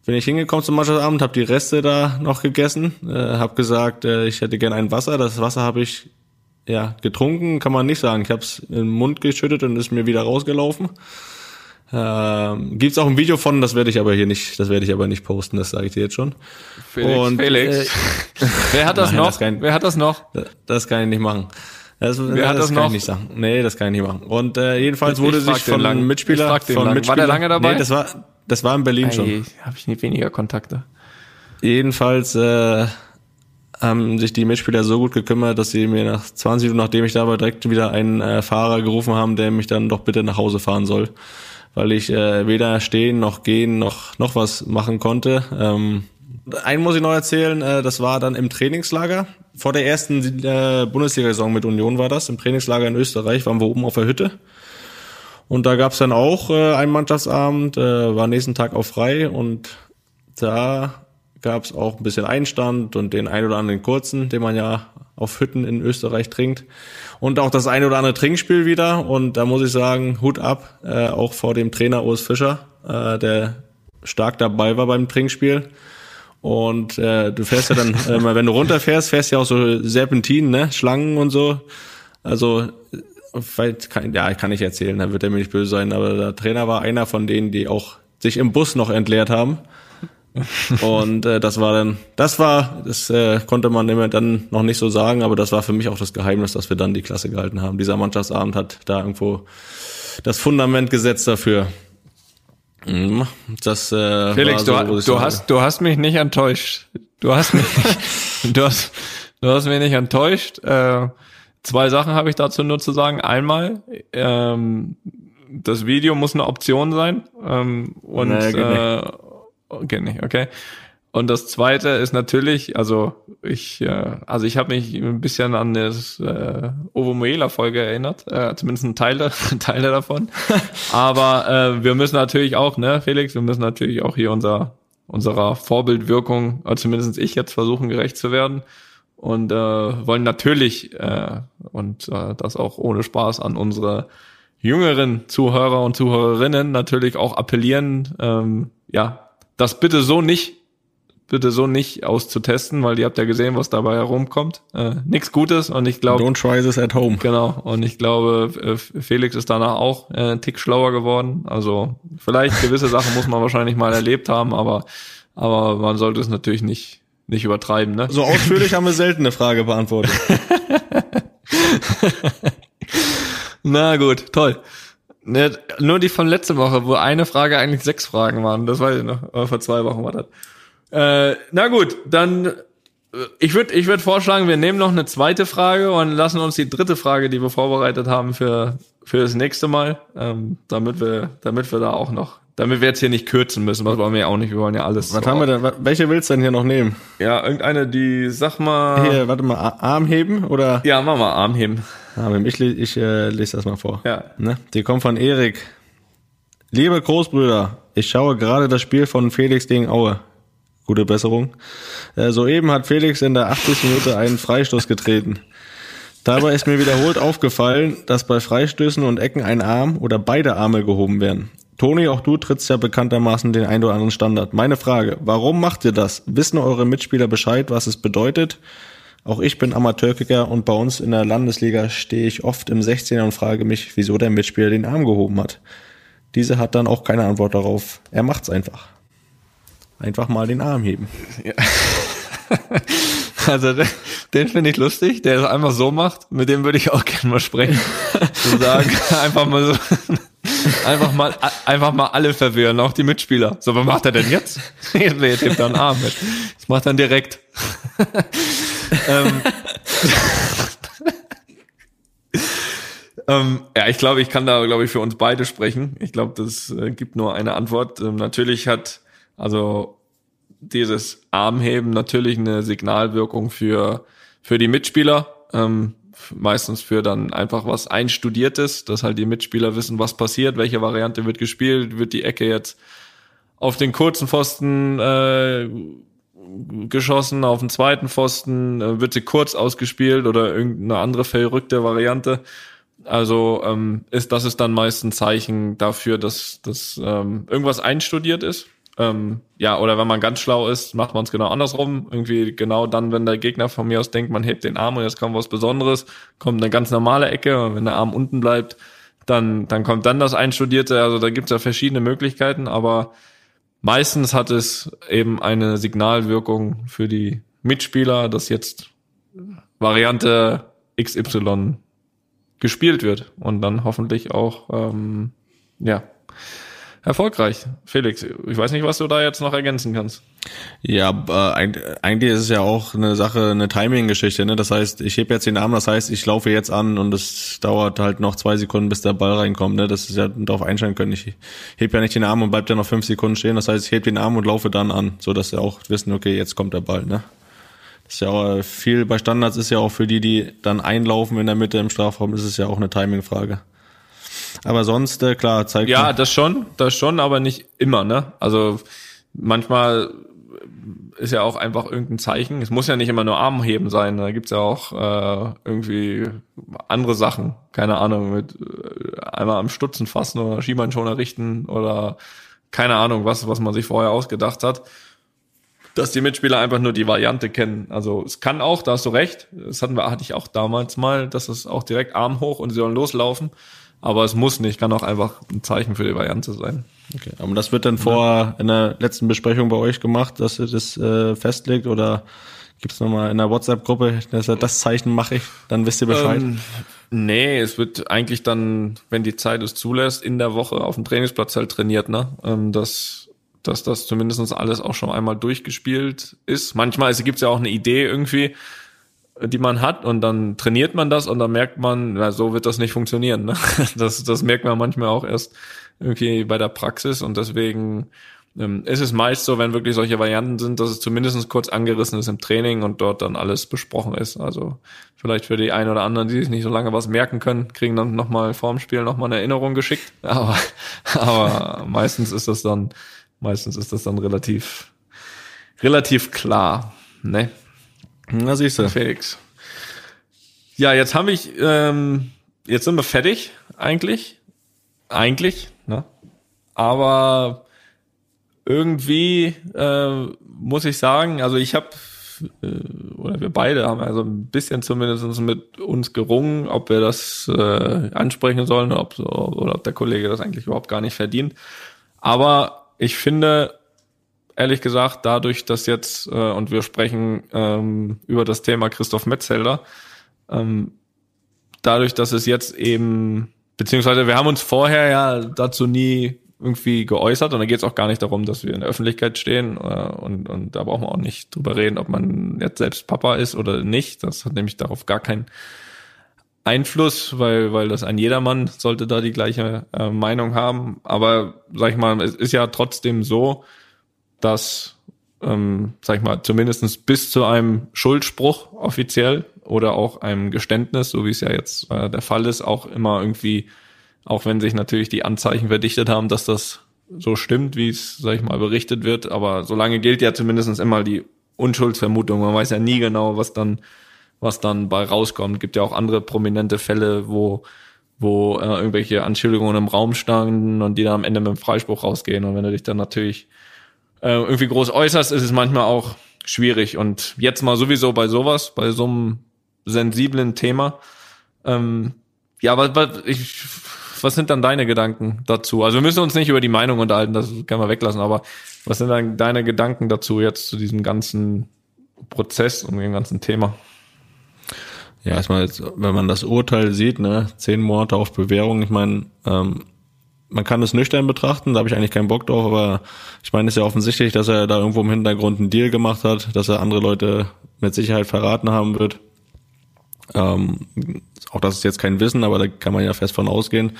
bin ich hingekommen zum Mannschaftsabend, habe die Reste da noch gegessen, äh, habe gesagt, äh, ich hätte gern ein Wasser. Das Wasser habe ich ja getrunken, kann man nicht sagen. Ich habe es in den Mund geschüttet und ist mir wieder rausgelaufen. Ähm, gibt's auch ein Video von, das werde ich aber hier nicht, das werde ich aber nicht posten, das sage ich dir jetzt schon. Felix, und, Felix. Äh, wer hat das nein, noch? Das kann, Wer hat das noch? Das kann ich nicht machen. Das, Wer das, hat das, das kann noch? ich nicht sagen. Nee, das kann ich nicht machen. Und äh, jedenfalls wurde sich von lang. Mitspieler, von lang. Mitspieler, war der lange dabei? Nee, das war das war in Berlin Ei, schon. Habe ich nie weniger Kontakte. Jedenfalls äh, haben sich die Mitspieler so gut gekümmert, dass sie mir nach 20 Minuten, nachdem ich da war, direkt wieder einen äh, Fahrer gerufen haben, der mich dann doch bitte nach Hause fahren soll weil ich äh, weder stehen noch gehen noch noch was machen konnte. Ähm, einen muss ich noch erzählen, äh, das war dann im Trainingslager. Vor der ersten äh, Bundesliga-Saison mit Union war das. Im Trainingslager in Österreich waren wir oben auf der Hütte. Und da gab's dann auch äh, einen Mannschaftsabend, äh, war nächsten Tag auch frei und da gab's auch ein bisschen Einstand und den ein oder anderen kurzen, den man ja auf Hütten in Österreich trinkt. Und auch das ein oder andere Trinkspiel wieder. Und da muss ich sagen, Hut ab, äh, auch vor dem Trainer Urs Fischer, äh, der stark dabei war beim Trinkspiel. Und äh, du fährst ja dann, äh, wenn du runterfährst, fährst ja auch so Serpentinen, ne? Schlangen und so. Also vielleicht kann, ja, kann ich erzählen, dann wird er mir nicht böse sein, aber der Trainer war einer von denen, die auch sich im Bus noch entleert haben. Und äh, das war dann, das war, das äh, konnte man immer dann noch nicht so sagen, aber das war für mich auch das Geheimnis, dass wir dann die Klasse gehalten haben. Dieser Mannschaftsabend hat da irgendwo das Fundament gesetzt dafür. Mhm. Das, äh, Felix, so, du, du hast, du hast mich nicht enttäuscht. Du hast mich, du hast, du hast mich nicht enttäuscht. Äh, zwei Sachen habe ich dazu nur zu sagen. Einmal, ähm, das Video muss eine Option sein. Ähm, und Nee, äh, geht nicht, okay. Und das zweite ist natürlich, also ich, äh, also ich habe mich ein bisschen an das äh, Ovo Moela Folge erinnert, äh, zumindest ein Teil, Teile davon. Aber äh, wir müssen natürlich auch, ne, Felix, wir müssen natürlich auch hier unser unserer Vorbildwirkung, also zumindest ich jetzt versuchen gerecht zu werden und äh, wollen natürlich äh, und äh, das auch ohne Spaß an unsere jüngeren Zuhörer und Zuhörerinnen natürlich auch appellieren, ähm, ja, das bitte so nicht, bitte so nicht auszutesten, weil ihr habt ja gesehen, was dabei herumkommt. Äh, Nichts Gutes und ich glaube, Don't try this at home. Genau, und ich glaube, äh, Felix ist danach auch äh, ein Tick schlauer geworden. Also vielleicht gewisse Sachen muss man wahrscheinlich mal erlebt haben, aber, aber man sollte es natürlich nicht, nicht übertreiben. Ne? So ausführlich haben wir selten eine Frage beantwortet. Na gut, toll. Ne, nur die von letzter Woche, wo eine Frage eigentlich sechs Fragen waren. Das weiß ich noch. Aber vor zwei Wochen war das. Äh, na gut, dann äh, ich würde ich würd vorschlagen, wir nehmen noch eine zweite Frage und lassen uns die dritte Frage, die wir vorbereitet haben, für, für das nächste Mal, ähm, damit wir, damit wir da auch noch, damit wir jetzt hier nicht kürzen müssen, was wollen wir ja auch nicht, wir wollen ja alles. Was haben wir denn? Welche willst du denn hier noch nehmen? Ja, irgendeine, die, sag mal. Hier, warte mal, Arm heben oder? Ja, mach mal Arm heben. Arm heben. Ich, ich äh, lese das mal vor. Ja. Ne? Die kommt von Erik. Liebe Großbrüder, ich schaue gerade das Spiel von Felix gegen Aue. Gute Besserung. Äh, soeben hat Felix in der 80. Minute einen Freistoß getreten. Dabei ist mir wiederholt aufgefallen, dass bei Freistößen und Ecken ein Arm oder beide Arme gehoben werden. Toni, auch du trittst ja bekanntermaßen den ein oder anderen Standard. Meine Frage, warum macht ihr das? Wissen eure Mitspieler Bescheid, was es bedeutet? Auch ich bin Amateurkicker und bei uns in der Landesliga stehe ich oft im 16er und frage mich, wieso der Mitspieler den Arm gehoben hat. Diese hat dann auch keine Antwort darauf. Er macht's einfach. Einfach mal den Arm heben. Also den, den finde ich lustig, der es einfach so macht. Mit dem würde ich auch gerne mal sprechen. Zu sagen, einfach mal so, einfach mal, einfach mal alle verwirren, auch die Mitspieler. So, was macht er denn jetzt? Jetzt hebt er einen Arm mit. Das macht er dann direkt. ähm, ähm, ja, ich glaube, ich kann da, glaube ich, für uns beide sprechen. Ich glaube, das äh, gibt nur eine Antwort. Ähm, natürlich hat, also dieses Armheben natürlich eine Signalwirkung für, für die Mitspieler. Ähm, meistens für dann einfach was Einstudiertes, dass halt die Mitspieler wissen, was passiert, welche Variante wird gespielt, wird die Ecke jetzt auf den kurzen Pfosten äh, geschossen, auf den zweiten Pfosten, äh, wird sie kurz ausgespielt oder irgendeine andere verrückte Variante. Also ähm, ist das ist dann meist ein Zeichen dafür, dass, dass ähm, irgendwas einstudiert ist. Ähm, ja, oder wenn man ganz schlau ist, macht man es genau andersrum. Irgendwie genau dann, wenn der Gegner von mir aus denkt, man hebt den Arm und jetzt kommt was Besonderes, kommt eine ganz normale Ecke und wenn der Arm unten bleibt, dann, dann kommt dann das Einstudierte. Also da gibt's ja verschiedene Möglichkeiten, aber meistens hat es eben eine Signalwirkung für die Mitspieler, dass jetzt Variante XY gespielt wird und dann hoffentlich auch ähm, ja erfolgreich. Felix, ich weiß nicht, was du da jetzt noch ergänzen kannst. Ja, äh, eig- eigentlich ist es ja auch eine Sache, eine Timing-Geschichte. Ne? Das heißt, ich heb jetzt den Arm, das heißt, ich laufe jetzt an und es dauert halt noch zwei Sekunden, bis der Ball reinkommt. Ne? Das ist ja darauf einstellen können. Ich heb ja nicht den Arm und bleib dann noch fünf Sekunden stehen. Das heißt, ich heb den Arm und laufe dann an, so dass sie auch wissen, okay, jetzt kommt der Ball. Ne? Das ist ja auch viel bei Standards ist ja auch für die, die dann einlaufen in der Mitte im Strafraum, ist es ja auch eine Timing-Frage. Aber sonst, äh, klar, zeigt Ja, das schon, das schon, aber nicht immer, ne? Also manchmal ist ja auch einfach irgendein Zeichen. Es muss ja nicht immer nur Armheben sein. Da gibt's ja auch äh, irgendwie andere Sachen. Keine Ahnung, mit äh, einmal am Stutzen fassen oder Schienbeinschoner richten oder keine Ahnung, was, was man sich vorher ausgedacht hat. Dass die Mitspieler einfach nur die Variante kennen. Also es kann auch, da hast du recht, das hatten wir, hatte ich auch damals mal, dass es auch direkt Arm hoch und sie sollen loslaufen. Aber es muss nicht, kann auch einfach ein Zeichen für die Variante sein. Okay, aber das wird dann vor in der letzten Besprechung bei euch gemacht, dass ihr das äh, festlegt oder gibt's noch mal in der WhatsApp-Gruppe, dass er das Zeichen mache ich, dann wisst ihr Bescheid. Ähm, nee, es wird eigentlich dann, wenn die Zeit es zulässt, in der Woche auf dem Trainingsplatz halt trainiert, ne? Ähm, dass, dass das zumindestens alles auch schon einmal durchgespielt ist. Manchmal es gibt's ja auch eine Idee irgendwie, die man hat und dann trainiert man das und dann merkt man, na, so wird das nicht funktionieren. Ne? Das, das merkt man manchmal auch erst irgendwie bei der Praxis und deswegen ähm, ist es meist so, wenn wirklich solche Varianten sind, dass es zumindest kurz angerissen ist im Training und dort dann alles besprochen ist. Also vielleicht für die einen oder anderen, die sich nicht so lange was merken können, kriegen dann nochmal vorm Spiel nochmal eine Erinnerung geschickt. Aber, aber meistens ist das dann, meistens ist das dann relativ, relativ klar. Ne? Na siehst du. Felix. Ja, jetzt habe ich, ähm, jetzt sind wir fertig, eigentlich. Eigentlich, ne? Aber irgendwie äh, muss ich sagen, also ich habe, äh, oder wir beide haben also ein bisschen zumindest mit uns gerungen, ob wir das äh, ansprechen sollen ob so, oder ob der Kollege das eigentlich überhaupt gar nicht verdient. Aber ich finde, ehrlich gesagt, dadurch, dass jetzt, äh, und wir sprechen ähm, über das Thema Christoph Metzelder, ähm, dadurch, dass es jetzt eben, beziehungsweise wir haben uns vorher ja dazu nie irgendwie geäußert und da geht es auch gar nicht darum, dass wir in der Öffentlichkeit stehen äh, und, und da brauchen wir auch nicht drüber reden, ob man jetzt selbst Papa ist oder nicht. Das hat nämlich darauf gar keinen Einfluss, weil, weil das ein jedermann sollte da die gleiche äh, Meinung haben. Aber sag ich mal, es ist ja trotzdem so, dass, ähm, sag ich mal, zumindestens bis zu einem Schuldspruch offiziell oder auch einem Geständnis, so wie es ja jetzt äh, der Fall ist, auch immer irgendwie, auch wenn sich natürlich die Anzeichen verdichtet haben, dass das so stimmt, wie es, sag ich mal, berichtet wird, aber solange gilt ja zumindestens immer die Unschuldsvermutung. Man weiß ja nie genau, was dann, was dann bei rauskommt. Gibt ja auch andere prominente Fälle, wo wo äh, irgendwelche Anschuldigungen im Raum standen und die dann am Ende mit dem Freispruch rausgehen. Und wenn du dich dann natürlich äh, irgendwie groß äußerst, ist es manchmal auch schwierig. Und jetzt mal sowieso bei sowas, bei so einem sensiblen Thema. Ähm, ja, aber was, ich, was sind dann deine Gedanken dazu? Also wir müssen uns nicht über die Meinung unterhalten, das können wir weglassen, aber was sind dann deine Gedanken dazu jetzt zu diesem ganzen Prozess und dem ganzen Thema? Ja, erstmal, jetzt, wenn man das Urteil sieht, ne, zehn Monate auf Bewährung, ich meine, ähm, man kann es nüchtern betrachten, da habe ich eigentlich keinen Bock drauf, aber ich meine, es ist ja offensichtlich, dass er da irgendwo im Hintergrund einen Deal gemacht hat, dass er andere Leute mit Sicherheit verraten haben wird. Ähm, auch das ist jetzt kein Wissen, aber da kann man ja fest von ausgehen.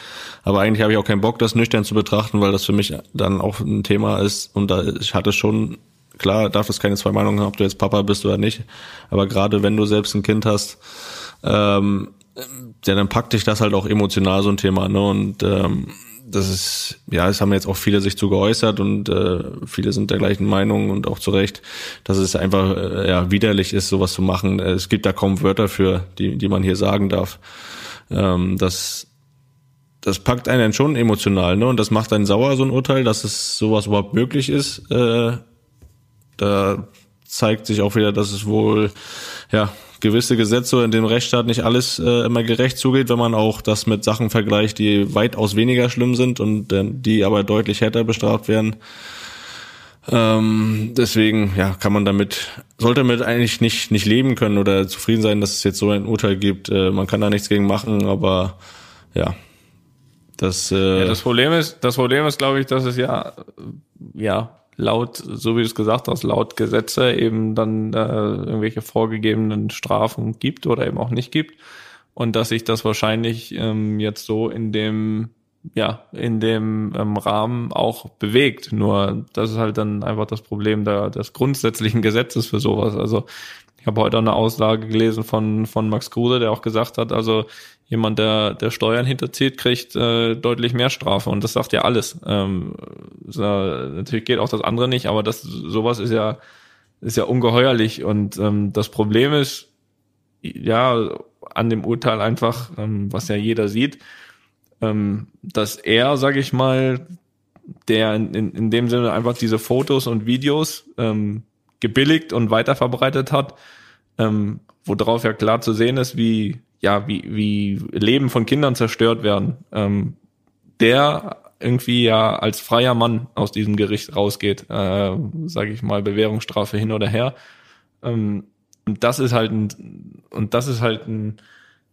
Aber eigentlich habe ich auch keinen Bock, das nüchtern zu betrachten, weil das für mich dann auch ein Thema ist. Und da ich hatte schon, klar, darf es keine zwei Meinungen haben, ob du jetzt Papa bist oder nicht. Aber gerade wenn du selbst ein Kind hast, ähm, ja, dann packt dich das halt auch emotional so ein Thema. Ne? Und ähm, das ist, ja, es haben jetzt auch viele sich zu geäußert und äh, viele sind der gleichen Meinung und auch zu Recht, dass es einfach äh, ja, widerlich ist, sowas zu machen. Es gibt da kaum Wörter für, die, die man hier sagen darf. Ähm, das, das packt einen schon emotional, ne? Und das macht einen sauer, so ein Urteil, dass es sowas überhaupt möglich ist. Äh, da zeigt sich auch wieder, dass es wohl ja gewisse Gesetze in dem Rechtsstaat nicht alles äh, immer gerecht zugeht, wenn man auch das mit Sachen vergleicht, die weitaus weniger schlimm sind und äh, die aber deutlich härter bestraft werden. Ähm, deswegen ja, kann man damit, sollte damit eigentlich nicht, nicht leben können oder zufrieden sein, dass es jetzt so ein Urteil gibt. Äh, man kann da nichts gegen machen, aber ja, das, äh, ja, das Problem ist, das Problem ist, glaube ich, dass es ja, ja, laut, so wie du es gesagt hast, laut Gesetze eben dann äh, irgendwelche vorgegebenen Strafen gibt oder eben auch nicht gibt. Und dass sich das wahrscheinlich ähm, jetzt so in dem, ja, in dem ähm, Rahmen auch bewegt. Nur das ist halt dann einfach das Problem der, des grundsätzlichen Gesetzes für sowas. Also Ich habe heute eine Aussage gelesen von, von Max Kruse, der auch gesagt hat, also jemand, der, der Steuern hinterzieht, kriegt äh, deutlich mehr Strafe. Und das sagt ja alles. Ähm, so, natürlich geht auch das andere nicht, aber das sowas ist ja, ist ja ungeheuerlich. Und ähm, das Problem ist, ja, an dem Urteil einfach, ähm, was ja jeder sieht, ähm, dass er, sag ich mal, der in, in, in dem Sinne einfach diese Fotos und Videos ähm, gebilligt und weiterverbreitet hat, ähm, worauf ja klar zu sehen ist, wie ja wie wie Leben von Kindern zerstört werden, ähm, der irgendwie ja als freier Mann aus diesem Gericht rausgeht, äh, sage ich mal Bewährungsstrafe hin oder her. Ähm, und das ist halt ein und das ist halt ein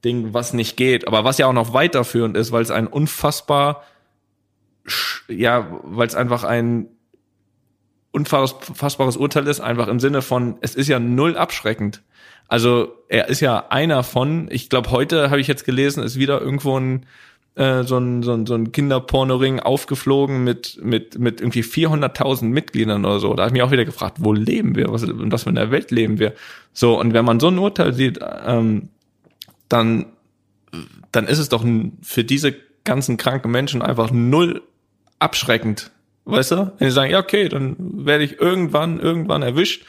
Ding, was nicht geht, aber was ja auch noch weiterführend ist, weil es ein unfassbar ja, weil es einfach ein unfassbares Urteil ist, einfach im Sinne von, es ist ja null abschreckend. Also er ist ja einer von, ich glaube, heute habe ich jetzt gelesen, ist wieder irgendwo ein äh, so ein, so ein, so ein Kinderpornoring aufgeflogen mit, mit, mit irgendwie 400.000 Mitgliedern oder so. Da habe ich mich auch wieder gefragt, wo leben wir? Was, in was für einer Welt leben wir? So, und wenn man so ein Urteil sieht, ähm, dann, dann ist es doch für diese ganzen kranken Menschen einfach null abschreckend. Weißt du? Wenn die sagen, ja, okay, dann werde ich irgendwann, irgendwann erwischt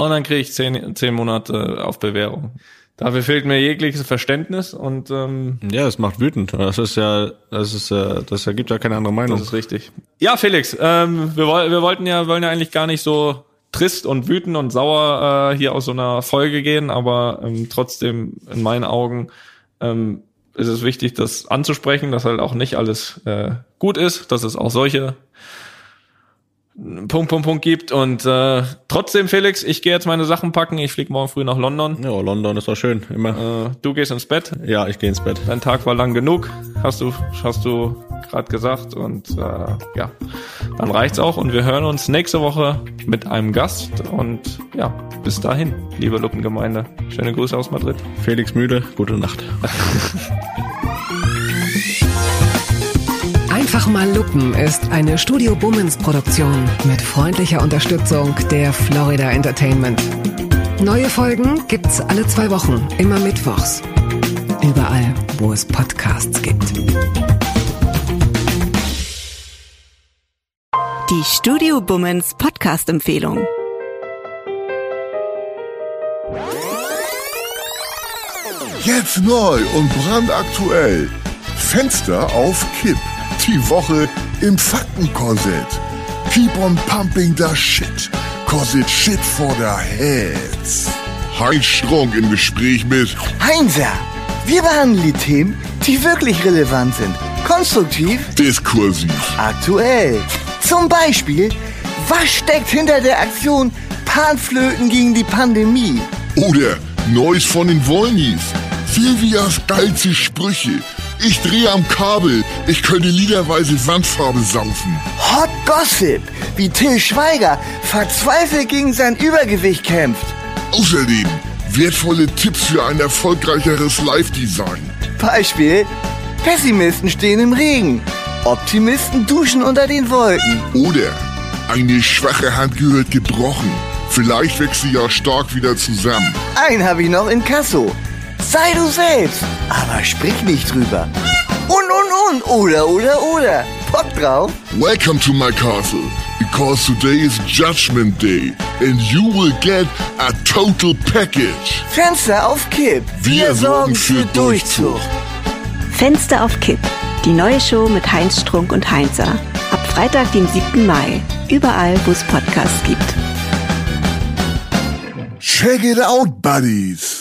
und dann kriege ich zehn, zehn Monate auf Bewährung. Dafür fehlt mir jegliches Verständnis und ähm, ja, das macht wütend. Das ist ja, das ist ja, das ergibt ja keine andere Meinung. Das ist richtig. Ja, Felix, ähm, wir, wir wollten ja, wollen ja eigentlich gar nicht so trist und wütend und sauer äh, hier aus so einer Folge gehen, aber ähm, trotzdem in meinen Augen ähm, ist es wichtig, das anzusprechen, dass halt auch nicht alles äh, gut ist, dass es auch solche Punkt, Punkt, Punkt gibt. Und äh, trotzdem, Felix, ich gehe jetzt meine Sachen packen. Ich fliege morgen früh nach London. Ja, London ist doch schön, immer. Äh, du gehst ins Bett. Ja, ich gehe ins Bett. Dein Tag war lang genug, hast du, hast du gerade gesagt. Und äh, ja, dann reicht's auch. Und wir hören uns nächste Woche mit einem Gast. Und ja, bis dahin, liebe Luppengemeinde. Schöne Grüße aus Madrid. Felix müde, gute Nacht. Einfach mal Lupen ist eine Studio Bummens Produktion mit freundlicher Unterstützung der Florida Entertainment. Neue Folgen gibt's alle zwei Wochen, immer mittwochs. Überall, wo es Podcasts gibt. Die Studio Bummens Podcast Empfehlung. Jetzt neu und brandaktuell. Fenster auf Kipp. Die Woche im Faktenkorsett. Keep on pumping the shit. Cause it's shit for the heads. Heinz Strunk im Gespräch mit Heinzer, wir behandeln die Themen, die wirklich relevant sind. Konstruktiv, Diskursiv. aktuell. Zum Beispiel, was steckt hinter der Aktion Panflöten gegen die Pandemie? Oder Neues von den Wollnies. Silvias geilste Sprüche. Ich drehe am Kabel. Ich könnte liederweise Wandfarbe saufen. Hot Gossip, wie Till Schweiger verzweifelt gegen sein Übergewicht kämpft. Außerdem wertvolle Tipps für ein erfolgreicheres Live-Design. Beispiel, Pessimisten stehen im Regen. Optimisten duschen unter den Wolken. Oder eine schwache Hand gehört gebrochen. Vielleicht wächst sie ja stark wieder zusammen. Einen habe ich noch in Kasso. Sei du selbst, aber sprich nicht drüber. Und, und, und, oder, oder, oder. Bock drauf? Welcome to my castle, because today is Judgment Day and you will get a total package. Fenster auf Kipp. Wir sorgen für Durchzug. Fenster auf Kipp. Die neue Show mit Heinz Strunk und Heinzer. Ab Freitag, dem 7. Mai. Überall, wo es Podcasts gibt. Check it out, buddies.